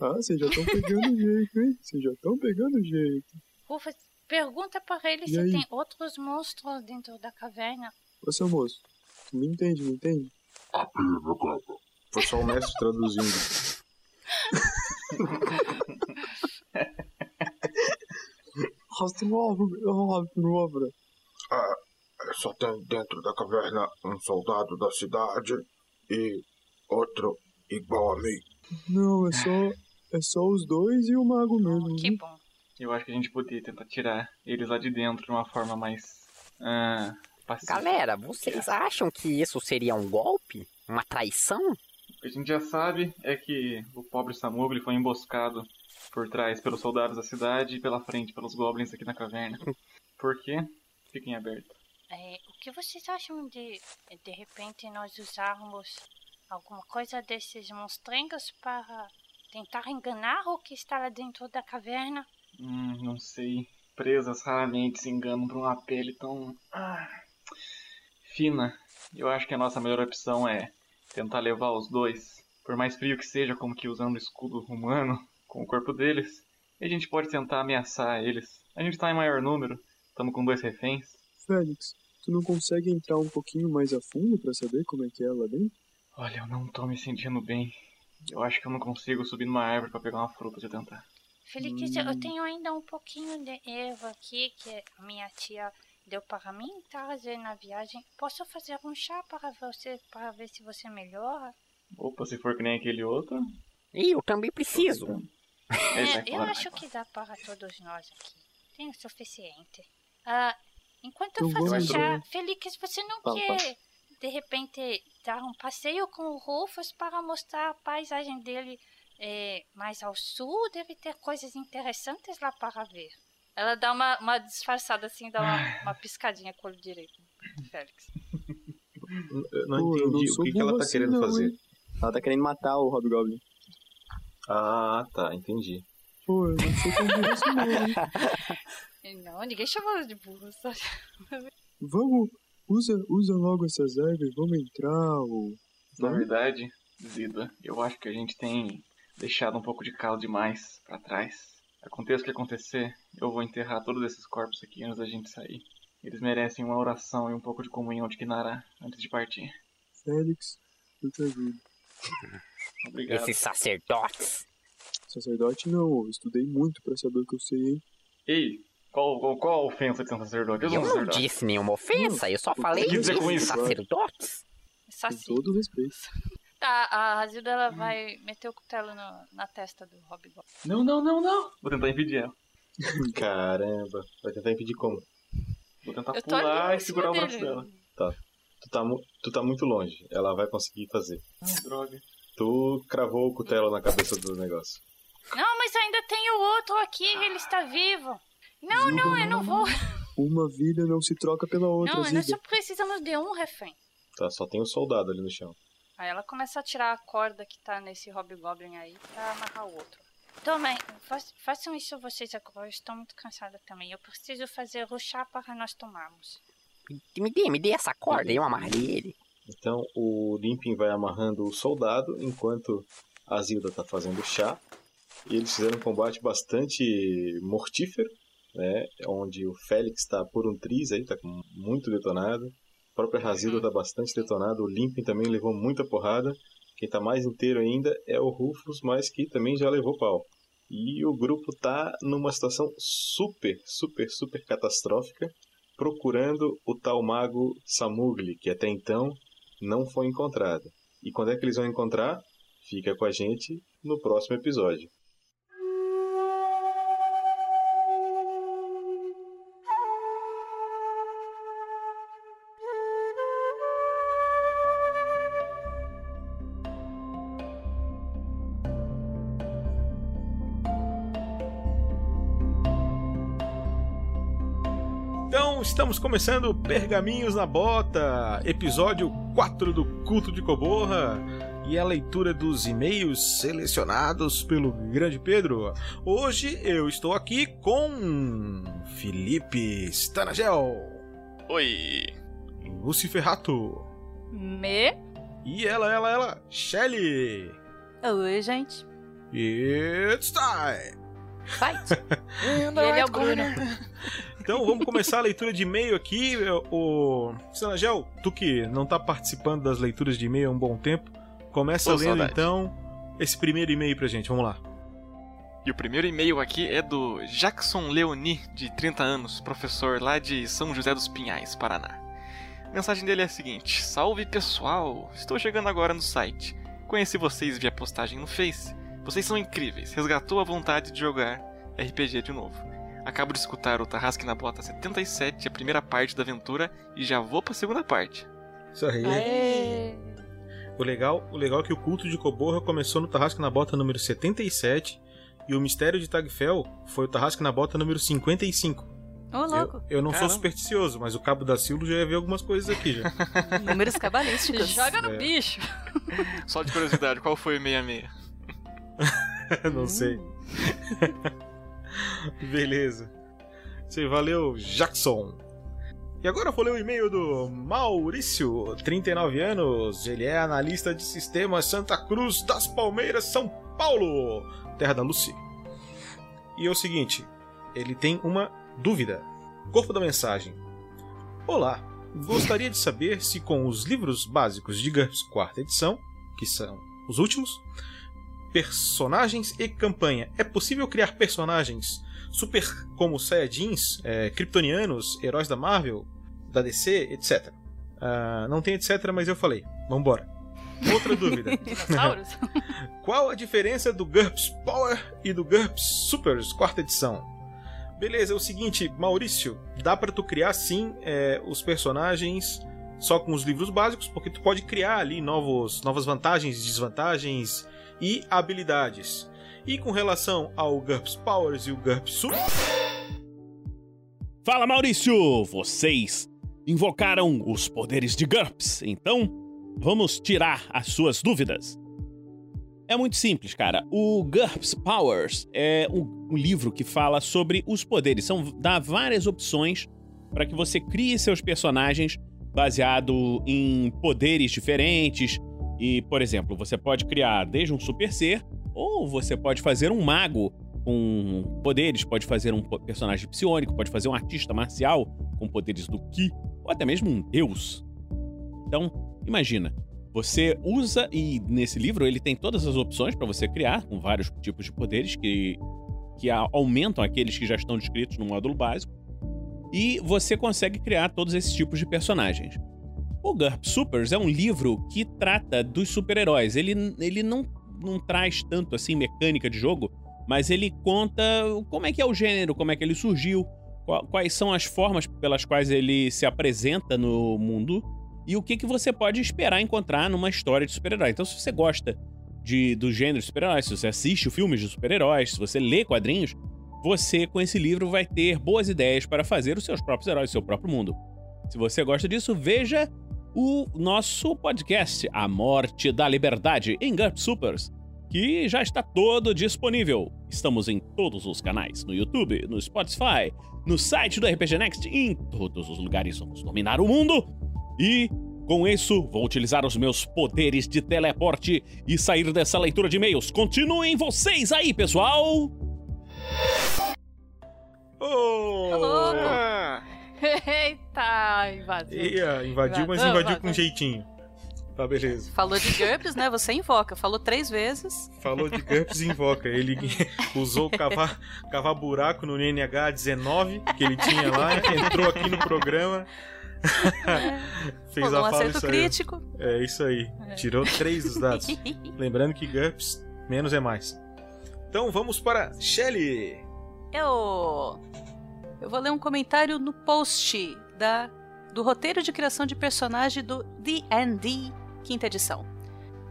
Ah, vocês já estão pegando [LAUGHS] jeito, hein? Vocês já estão pegando jeito. Rufus, pergunta pra ele E se aí? tem outros monstros dentro da caverna. Ô, seu moço, tu me entende, me entende? Foi só o mestre traduzindo. [LAUGHS] [LAUGHS] Rodrova, Rodrova. Ah, só tem dentro da caverna um soldado da cidade e outro igual a mim. Não, é só, é só os dois e o mago mesmo. Que bom. Eu acho que a gente poderia tentar tirar eles lá de dentro de uma forma mais. Ah, pacífica. Galera, vocês acham que isso seria um golpe? Uma traição? O que a gente já sabe é que o pobre Samugli foi emboscado por trás pelos soldados da cidade e pela frente pelos goblins aqui na caverna. [LAUGHS] Por quê? Fiquem abertos. É, o que vocês acham de, de repente, nós usarmos alguma coisa desses monstrengos para tentar enganar o que está lá dentro da caverna? Hum, não sei. Presas raramente se enganam por uma pele tão. ah, fina. Eu acho que a nossa melhor opção é tentar levar os dois Por mais frio que seja, como que usando o escudo humano com o corpo deles, a gente pode tentar ameaçar eles. A gente tá em maior número, estamos com dois reféns. Félix, tu não consegue entrar um pouquinho mais a fundo pra saber como é que é lá dentro? Olha, eu não tô me sentindo bem. Eu acho que eu não consigo subir numa árvore pra pegar uma fruta de tentar. Felix, eu tenho ainda um pouquinho de erva aqui que a minha tia deu para mim trazer na viagem. Posso fazer um chá para você, para ver se você melhora? Opa, se for que nem aquele outro. E eu também preciso. É, É, eu fora, acho que dá para todos nós aqui. Tem o suficiente. Ah, enquanto eu faço chá, Felix, você não quer de repente dar um passeio com o Rufus para mostrar a paisagem dele é, mais ao sul? Deve ter coisas interessantes lá para ver. Ela dá uma, uma disfarçada assim, dá uma, uma piscadinha com o olho direito. Félix. Eu não Pô, eu não entendi o que, que ela tá assim querendo não, fazer. hein? Ela tá querendo matar o Hobgoblin. Ah, tá, entendi. Pô, eu não sou tão burro assim não, ninguém chamou de burro. Só... Vamos, usa, usa logo essas ervas, vamos entrar, ou... Na verdade, Zida, eu acho que a gente tem deixado um pouco de caldo demais pra trás. Aconteça o que acontecer, eu vou enterrar todos esses corpos aqui antes da gente sair. Eles merecem uma oração e um pouco de comunhão de Kinara antes de partir. Félix, eu te ajudo. Obrigado. Esses sacerdotes. Sacerdote não, eu estudei muito pra saber o que eu sei, hein? Ei, qual, qual, qual a ofensa de ser um sacerdote? Eu Eu não sacerdote. disse nenhuma ofensa, eu só Não, falei o que dizer com isso? sacerdotes. Só Com todo respeito. [LAUGHS] Tá, a Razilda ela vai meter o cutelo no- na testa do Hobgoblin. Não, não, não, não. Vou tentar impedir ela. [LAUGHS] Caramba, vai tentar impedir como? Vou tentar pular e segurar o braço dele. dela. Tu tá, tu tá muito longe, ela vai conseguir fazer. Ah, droga. Tu cravou o cutelo na cabeça do negócio. Não, mas ainda tem o outro aqui, ele está vivo. Não, não, eu não vou. Uma vida não se troca pela outra, Não, Zida. nós só precisamos de um refém. Tá, só tem o soldado ali no chão. Aí ela começa a tirar a corda que tá nesse Hobgoblin aí pra amarrar o outro. Tomem, fa- façam isso vocês agora. Eu estou muito cansada também. Eu preciso fazer o chá para nós tomarmos. Me dê, me dê essa corda, eu amarrei ele. Então o Limpin vai amarrando o soldado enquanto a Zilda tá fazendo chá. E eles fizeram um combate bastante mortífero, né? Onde o Félix está por um triz aí, tá muito detonado. A própria Razilda tá bastante detonada. O Limpin também levou muita porrada. Quem tá mais inteiro ainda é o Rufus, mas que também já levou pau. E o grupo tá numa situação super, super, super catastrófica, procurando o tal mago Samugli, que até então não foi encontrado. E quando é que eles vão encontrar? Fica com a gente no próximo episódio. Então, estamos começando Pergaminhos na Bota, episódio 4 do Culto de Coborra. E a leitura dos e-mails selecionados pelo Grande Pedro. Hoje eu estou aqui com Felipe Stanagel, Oi. Luciferrato Me? e ela, ela, ela, Shelly. Oi, gente. It's time! Fight! [LAUGHS] Ele é o Bruno. [LAUGHS] Então vamos começar a leitura de e-mail aqui. O Sanagel, tu que não tá participando das leituras de e-mail há um bom tempo, começa Ô, lendo saudade. então esse primeiro e-mail pra gente. Vamos lá. E o primeiro e-mail aqui é do Jackson Leoni, de 30 anos, professor lá de São José dos Pinhais, Paraná. A mensagem dele é a seguinte: Salve pessoal, estou chegando agora no site. Conheci vocês via postagem no Face. Vocês são incríveis, resgatou a vontade de jogar RPG de novo. Acabo de escutar o Tarrasque na Bota 77, a primeira parte da aventura, e já vou pra segunda parte. Isso aí. Aê. O legal, o legal é que o culto de Coborra começou no Tarrasque na Bota número 77 e o mistério de Tagfel foi o Tarrasque na Bota número 55. Ô, louco. Eu, eu não sou Caramba. supersticioso, mas o Cabo da Silva já ia ver algumas coisas aqui já. [LAUGHS] Números cabalísticos. [LAUGHS] Joga no É. bicho. Só de curiosidade, qual foi o 66? [LAUGHS] não sei. [LAUGHS] Beleza. Aí, valeu, Jackson. E agora vou ler o e-mail do Maurício, 39 anos. Ele é analista de sistemas Santa Cruz das Palmeiras, São Paulo, terra da Lucy. E é o seguinte, ele tem uma dúvida. Corpo da mensagem. Olá, gostaria de saber se com os livros básicos de GURPS quarta edição, que são os últimos, personagens e campanha, é possível criar personagens super como Saiyajins, é, Kryptonianos, heróis da Marvel, da DC, etc. Ah, não tem etc, mas eu falei. Vambora. Outra dúvida. [LAUGHS] [LAUGHS] Qual a diferença do GURPS Power e do GURPS Supers quarta edição? Beleza, é o seguinte, Maurício, dá pra tu criar sim é, os personagens só com os livros básicos, porque tu pode criar ali novos, novas vantagens, desvantagens e habilidades. E com relação ao GURPS Powers e o GURPS Super... Fala Maurício! Vocês invocaram os poderes de GURPS, então vamos tirar as suas dúvidas. É muito simples, cara. O GURPS Powers é um, livro que fala sobre os poderes. São dá várias opções para que você crie seus personagens baseado em poderes diferentes. E, por exemplo, você pode criar desde um super ser ou você pode fazer um mago com poderes, pode fazer um personagem psiônico, pode fazer um artista marcial com poderes do Ki, ou até mesmo um deus. Então, imagina, você usa e nesse livro ele tem todas as opções para você criar com vários tipos de poderes que que aumentam aqueles que já estão descritos no módulo básico. E você consegue criar todos esses tipos de personagens. O GURP Supers é um livro que trata dos super-heróis. Ele, ele não, não traz tanto assim mecânica de jogo, mas ele conta como é que é o gênero, como é que ele surgiu, qua- quais são as formas pelas quais ele se apresenta no mundo e o que, que você pode esperar encontrar numa história de super-herói. Então, se você gosta de, do gênero de super-heróis, se você assiste filmes de super-heróis, se você lê quadrinhos, você, com esse livro, vai ter boas ideias para fazer os seus próprios heróis, seu próprio mundo. Se você gosta disso, veja o nosso podcast, A Morte da Liberdade, em GURP Supers, que já está todo disponível. Estamos em todos os canais, no YouTube, no Spotify, no site do RPG Next, em todos os lugares vamos dominar o mundo. E com isso, vou utilizar os meus poderes de teleporte e sair dessa leitura de e-mails. Continuem vocês aí, pessoal! Oh! louco! Eita, invasão. Ia, invadiu, mas Invasão, invadiu com invasão. jeitinho. Tá, beleza. Falou de GURPS, né? Você invoca. Falou três vezes. Falou de GURPS e invoca. Ele [LAUGHS] usou cavar, cavar buraco no NH 19 que ele tinha lá, entrou aqui no programa. Fez Rolou um a fala e acerto crítico. É isso aí. Tirou três dos dados. [LAUGHS] Lembrando que GURPS, menos é mais. Então vamos para Shelly. Eu. Eu vou ler um comentário no post da, do roteiro de criação de personagem do D&D quinta edição.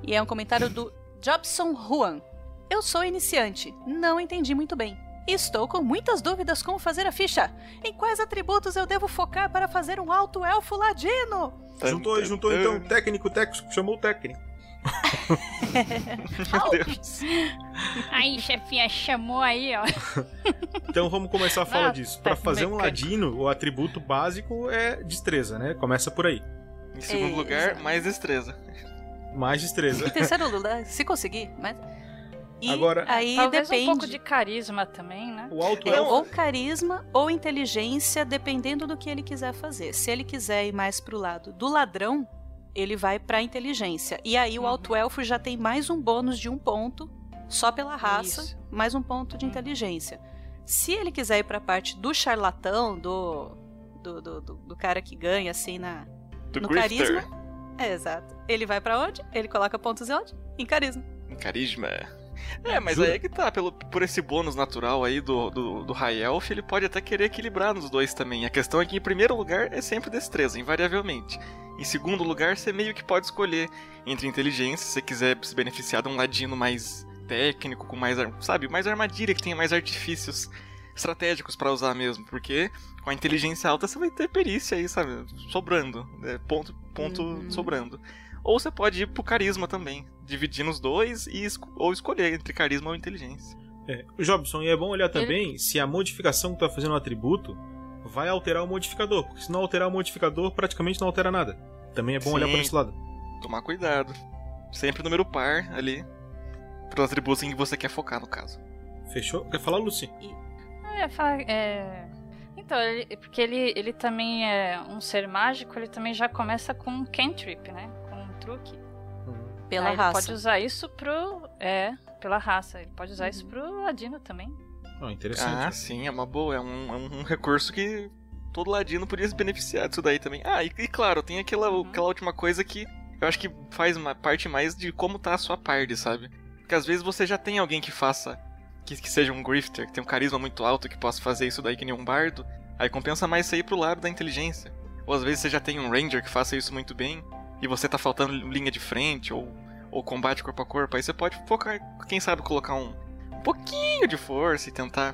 E é um comentário do Jobson Juan. Eu sou iniciante, não entendi muito bem. Estou com muitas dúvidas como fazer a ficha. Em quais atributos eu devo focar para fazer um alto elfo ladino? Juntou, juntou então técnico, técnico, chamou o técnico. Aí, chefinha, chamou aí, ó. Então vamos começar a falar Ah, disso. Para fazer um mecânico. ladino, o atributo básico é destreza, né? Começa por aí. Em segundo lugar, mais destreza. Mais destreza. Em terceiro lugar, se conseguir, mas. E Agora- aí Talvez depende. um pouco de carisma também, né? O alto É, ou carisma ou inteligência, dependendo do que ele quiser fazer. Se ele quiser ir mais pro lado do ladrão, ele vai pra inteligência. E aí Uhum. o alto elfo já tem mais um bônus de um ponto, só pela raça, Isso. mais um ponto de inteligência. Se ele quiser ir pra parte do charlatão, do. do, do, do- do cara que ganha, assim, na, Do no grifter. carisma. É, exato. Ele vai pra onde? Ele coloca pontos em onde? Em carisma. Em carisma. É, mas Jura? aí é que tá, pelo, por esse bônus natural aí do, do, do High Elf, ele pode até querer equilibrar nos dois também. A questão é que em primeiro lugar é sempre destreza, invariavelmente. Em segundo lugar, você meio que pode escolher entre inteligência, se você quiser se beneficiar de um ladino mais técnico, com mais, sabe, mais armadilha, que tenha mais artifícios estratégicos pra usar mesmo, porque com a inteligência alta você vai ter perícia aí, sabe, sobrando, né, ponto, ponto Uhum. sobrando. Ou você pode ir pro carisma também, dividir nos dois e esco- ou escolher entre carisma ou inteligência. É, o Jobson, e é bom olhar também se a modificação que tu tá fazendo no atributo vai alterar o modificador. Porque se não alterar o modificador, praticamente não altera nada. Também é bom olhar Sim. por esse lado. Tomar cuidado. Sempre número par ali. Para os atributos em que você quer focar, no caso. Fechou? Quer falar, Lucy? É, fa- é... Então, ele- porque ele, ele também é um ser mágico, ele também já começa com um cantrip, né? Com um truque. Pela Aí raça. Ele pode usar isso pro. É, pela raça. Ele pode usar isso pro Ladino também. Ah, interessante. Ah, sim, é uma boa. É um, é um recurso que todo ladino podia se beneficiar disso daí também. Ah, e, e claro, tem aquela, aquela última coisa que eu acho que faz uma parte mais de como tá a sua party, sabe? Porque às vezes você já tem alguém que faça. Que, que seja um grifter, que tem um carisma muito alto, que possa fazer isso daí que nem um bardo. Aí compensa mais sair pro lado da inteligência. Ou às vezes você já tem um ranger que faça isso muito bem. E você tá faltando linha de frente, ou, ou combate corpo a corpo. Aí você pode focar, quem sabe, colocar um, pouquinho de força e tentar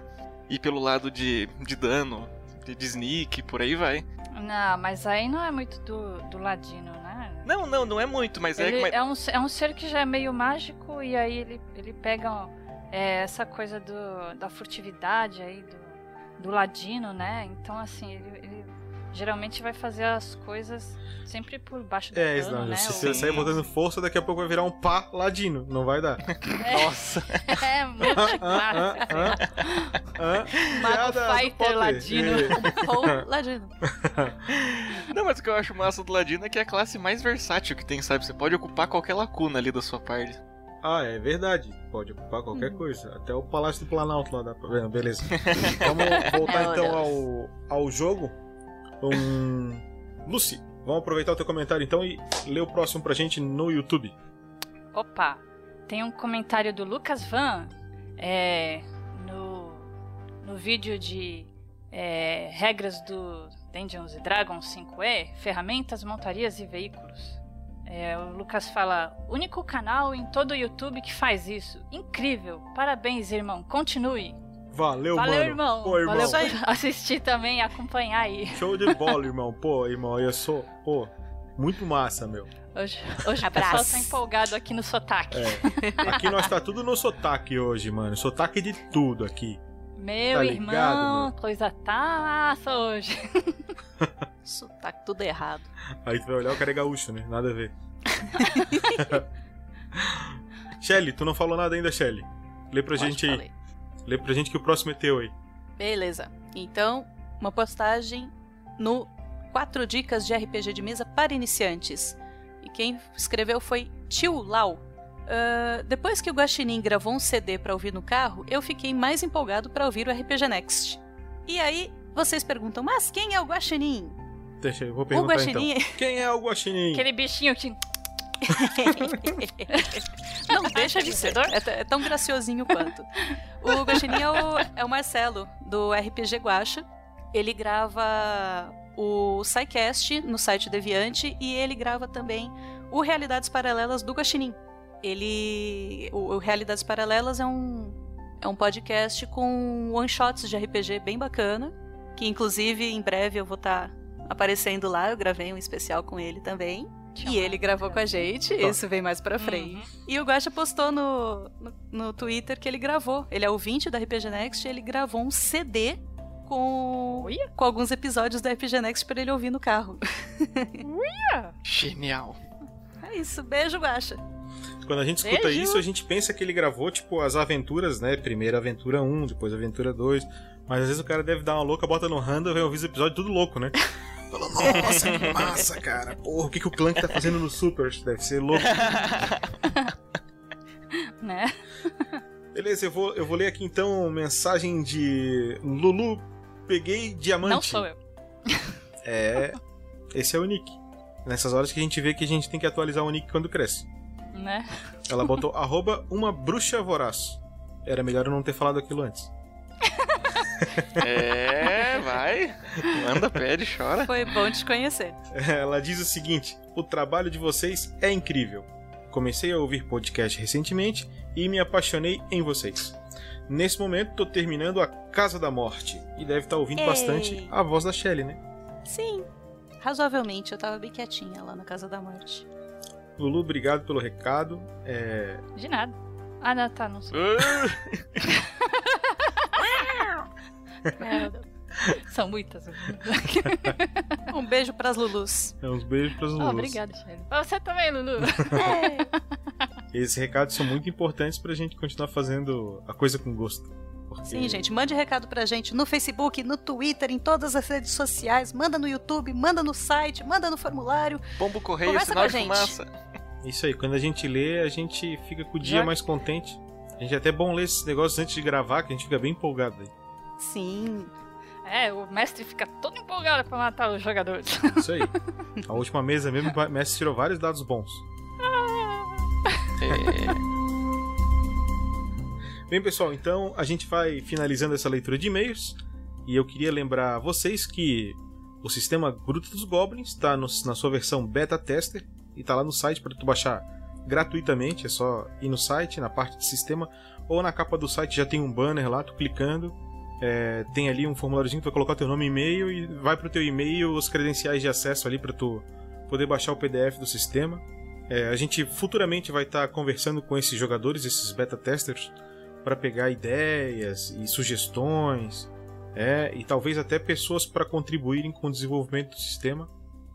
ir pelo lado de, de dano, de, de sneak, por aí vai. Não, mas aí não é muito do, do Ladino, né? Não, não, não é muito, mas ele é. é, um, é um ser que já é meio mágico e aí ele, ele pega é, essa coisa do, da furtividade aí do, do ladino, né? Então, assim, ele, ele geralmente vai fazer as coisas sempre por baixo do É, pano, não, né? se Ou- você sair botando força, daqui a pouco vai virar um pá ladino. Não vai dar. [LAUGHS] Nossa. [LAUGHS] É, muito clássico. Mago Fighter. Ladino. É. [LAUGHS] Ou Ladino. Não, mas o que eu acho massa do Ladino é que é a classe mais versátil que tem, sabe? Você pode ocupar qualquer lacuna ali da sua party. Ah, é verdade. Pode ocupar qualquer coisa. Até o Palácio do Planalto lá dá pra ver. Beleza. Vamos voltar então ao, ao jogo. Um... Lucy, vamos aproveitar o teu comentário então e ler o próximo pra gente no YouTube. Opa, tem um comentário do Lucas Van é, no, no vídeo de é, regras do Dungeons Dragons 5e, ferramentas, montarias e veículos. É, o Lucas fala, único canal em todo o YouTube que faz isso. Incrível, parabéns irmão, continue. Valeu, Valeu mano. irmão, Pô, irmão. valeu por assistir também e acompanhar aí. Show de bola, [LAUGHS] irmão. Pô, irmão, eu sou. Pô, muito massa, meu. Hoje, hoje o Abraço. pessoal tá empolgado aqui no sotaque. É. Aqui nós tá tudo no sotaque hoje, mano. Sotaque de tudo aqui. Meu Tá irmão, ligado, meu? coisa taça hoje. [LAUGHS] Sotaque tudo errado. Aí tu vai olhar o cara é gaúcho, né? Nada a ver. [LAUGHS] Shelly, tu não falou nada ainda, Shelly. Lê pra Lógico gente aí. falei. Lê pra gente que o próximo é teu aí. Beleza. Então, uma postagem no 4 dicas de RPG de mesa para iniciantes. E quem escreveu foi Tio Lau. Ah, depois que o Guaxinim gravou um CD para ouvir no carro, eu fiquei mais empolgado para ouvir o RPG Next. E aí, vocês perguntam, mas quem é o Guaxinim? Deixa eu vou O perguntar Guaxinim... então. Quem é o Guaxinim? Aquele bichinho que. [LAUGHS] Não, deixa de ser. É, é tão graciosinho quanto. O Guaxinim é o, é o Marcelo, do RPG Guacha. Ele grava o SciCast no site Deviante e ele grava também o Realidades Paralelas do Guaxinim. Ele... O, o Realidades Paralelas é um, é um podcast com one-shots de RPG bem bacana, que inclusive em breve eu vou estar aparecendo lá. Eu gravei um especial com ele também. E ele gravou com a gente, isso vem mais pra frente. E o Guaxa postou no, no, no Twitter que ele gravou. Ele é ouvinte da RPG Next e ele gravou um CD com, com alguns episódios da RPG Next pra ele ouvir no carro. [LAUGHS] Genial. É isso, beijo, Guaxa. Quando a gente escuta Beijo. isso, a gente pensa que ele gravou, tipo, as aventuras, né? Primeiro aventura 1, depois aventura 2. Mas às vezes o cara deve dar uma louca, bota no random, vai ouvir os episódios tudo louco, né? [LAUGHS] Fala, nossa, que massa, cara. Porra, o que, que o Clank tá fazendo no Super? Deve ser louco. [LAUGHS] né? Beleza, eu vou, eu vou ler aqui então mensagem de Lulu. Peguei diamante. Não sou eu. [LAUGHS] É. Esse é o Nick. Nessas horas que a gente vê que a gente tem que atualizar o Nick quando cresce. Né? Ela botou arroba uma bruxa voraz. Era melhor eu não ter falado aquilo antes. [LAUGHS] É, vai. Manda, pede, chora. Foi bom te conhecer. [LAUGHS] Ela diz o seguinte: o trabalho de vocês é incrível. Comecei a ouvir podcast recentemente e me apaixonei em vocês. Nesse momento, tô terminando a Casa da Morte e deve estar ouvindo Ei. bastante a voz da Shelley, né? Sim, razoavelmente. Eu tava bem quietinha lá na Casa da Morte. Lulu, obrigado pelo recado. É, De nada. Ah, não, tá, não sou. [LAUGHS] [LAUGHS] É, São muitas. [LAUGHS] um beijo pras Lulus. É, uns beijos pras Lulus. Oh, obrigada, Shelly. Pra você também, Lulu. Esses recados são muito importantes pra gente continuar fazendo a coisa com gosto. Porque... Sim, gente, mande recado pra gente no Facebook, no Twitter, em todas as redes sociais, manda no YouTube, manda no site, manda no formulário. Pombo correio, Conversa sinal com a de gente. fumaça. Isso aí, quando a gente lê, a gente fica com o dia Já- mais contente. A gente é até bom ler esses negócios antes de gravar, que a gente fica bem empolgado aí. Sim. É, o mestre fica todo empolgado pra matar os jogadores. [LAUGHS] Isso aí. A última mesa mesmo, o mestre tirou vários dados bons. [LAUGHS] Bem, pessoal, então a gente vai finalizando essa leitura de e-mails. E eu queria lembrar a vocês que o sistema Gruta dos Goblins está na sua versão beta tester e está lá no site para tu baixar gratuitamente. É só ir no site, na parte de sistema, ou na capa do site já tem um banner lá, tu clicando. É, tem ali um formuláriozinho, vai colocar teu nome e e-mail e vai pro teu e-mail os credenciais de acesso ali para tu poder baixar o PDF do sistema. É, a gente futuramente vai estar conversando com esses jogadores, esses beta testers, para pegar ideias e sugestões, é, e talvez até pessoas para contribuírem com o desenvolvimento do sistema.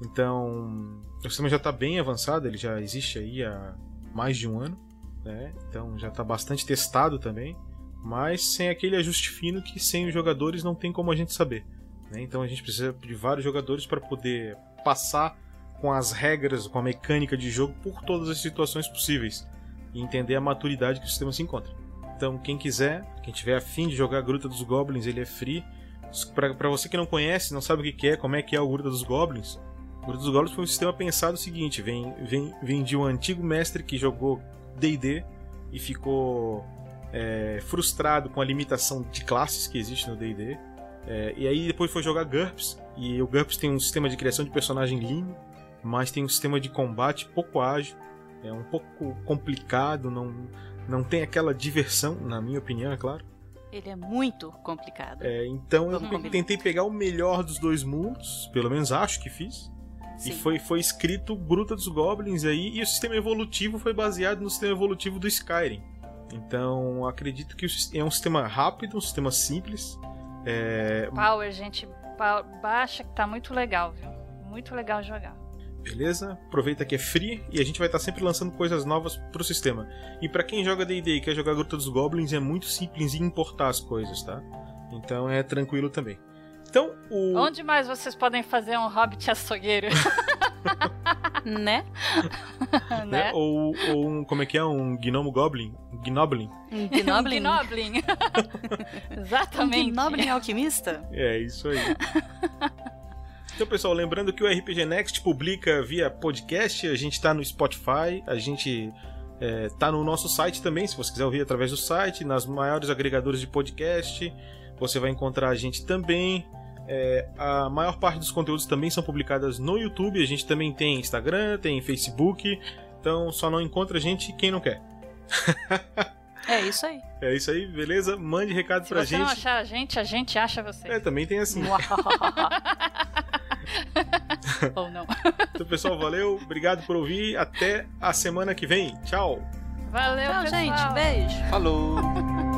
Então, o sistema já está bem avançado, ele já existe aí há mais de um ano, né? então já está bastante testado também, mas sem aquele ajuste fino que sem os jogadores não tem como a gente saber. né? Então a gente precisa de vários jogadores para poder passar com as regras, com a mecânica de jogo por todas as situações possíveis e entender a maturidade que o sistema se encontra. Então, quem quiser, quem tiver afim de jogar Gruta dos Goblins, ele é free. Pra você que não conhece, não sabe o que é, como é que é o Gruta dos Goblins, o Gruta dos Goblins foi um sistema pensado o seguinte: vem, vem, vem de um antigo mestre que jogou DD e ficou é, frustrado com a limitação de classes que existe no DD. É, e aí depois foi jogar GURPS, e o GURPS tem um sistema de criação de personagem lindo, mas tem um sistema de combate pouco ágil, é um pouco complicado, não, não tem aquela diversão, na minha opinião, é claro. Ele é muito complicado. É, então eu Vamos pe- combinar. tentei pegar o melhor dos dois mundos, pelo menos acho que fiz. Sim. E foi, foi escrito Bruta dos Goblins aí, e o sistema evolutivo foi baseado no sistema evolutivo do Skyrim. Então acredito que é um sistema rápido, um sistema simples. É, Power, gente, ba- baixa que tá muito legal, viu? Muito legal jogar. Beleza? Aproveita que é free e a gente vai estar sempre lançando coisas novas pro sistema. E pra quem joga D&D e quer jogar Gruta dos Goblins, é muito simples em importar as coisas, tá? Então é tranquilo também. Então, o... Onde mais vocês podem fazer um hobbit açougueiro? [LAUGHS] né? [LAUGHS] né? né? Ou, ou um, como é que é? Um Gnomo Goblin? Gnoblin? Um Gnoblin. Gnoblin. [LAUGHS] Exatamente. Um Gnoblin alquimista? É, isso aí. Então, pessoal, lembrando que o RPG Next publica via podcast, a gente tá no Spotify, a gente é, tá no nosso site também, se você quiser ouvir através do site, nas maiores agregadores de podcast, você vai encontrar a gente também. É, a maior parte dos conteúdos também são publicados no YouTube, a gente também tem Instagram, tem Facebook, então só não encontra a gente quem não quer. [LAUGHS] É isso aí. É isso aí, beleza? Mande recado Se pra você não gente. achar a gente, a gente acha você. É, também tem assim. [LAUGHS] Ou não. Então, pessoal, valeu. Obrigado por ouvir. Até a semana que vem. Tchau. Valeu, Tchau, pessoal. gente. Beijo. Falou! [LAUGHS]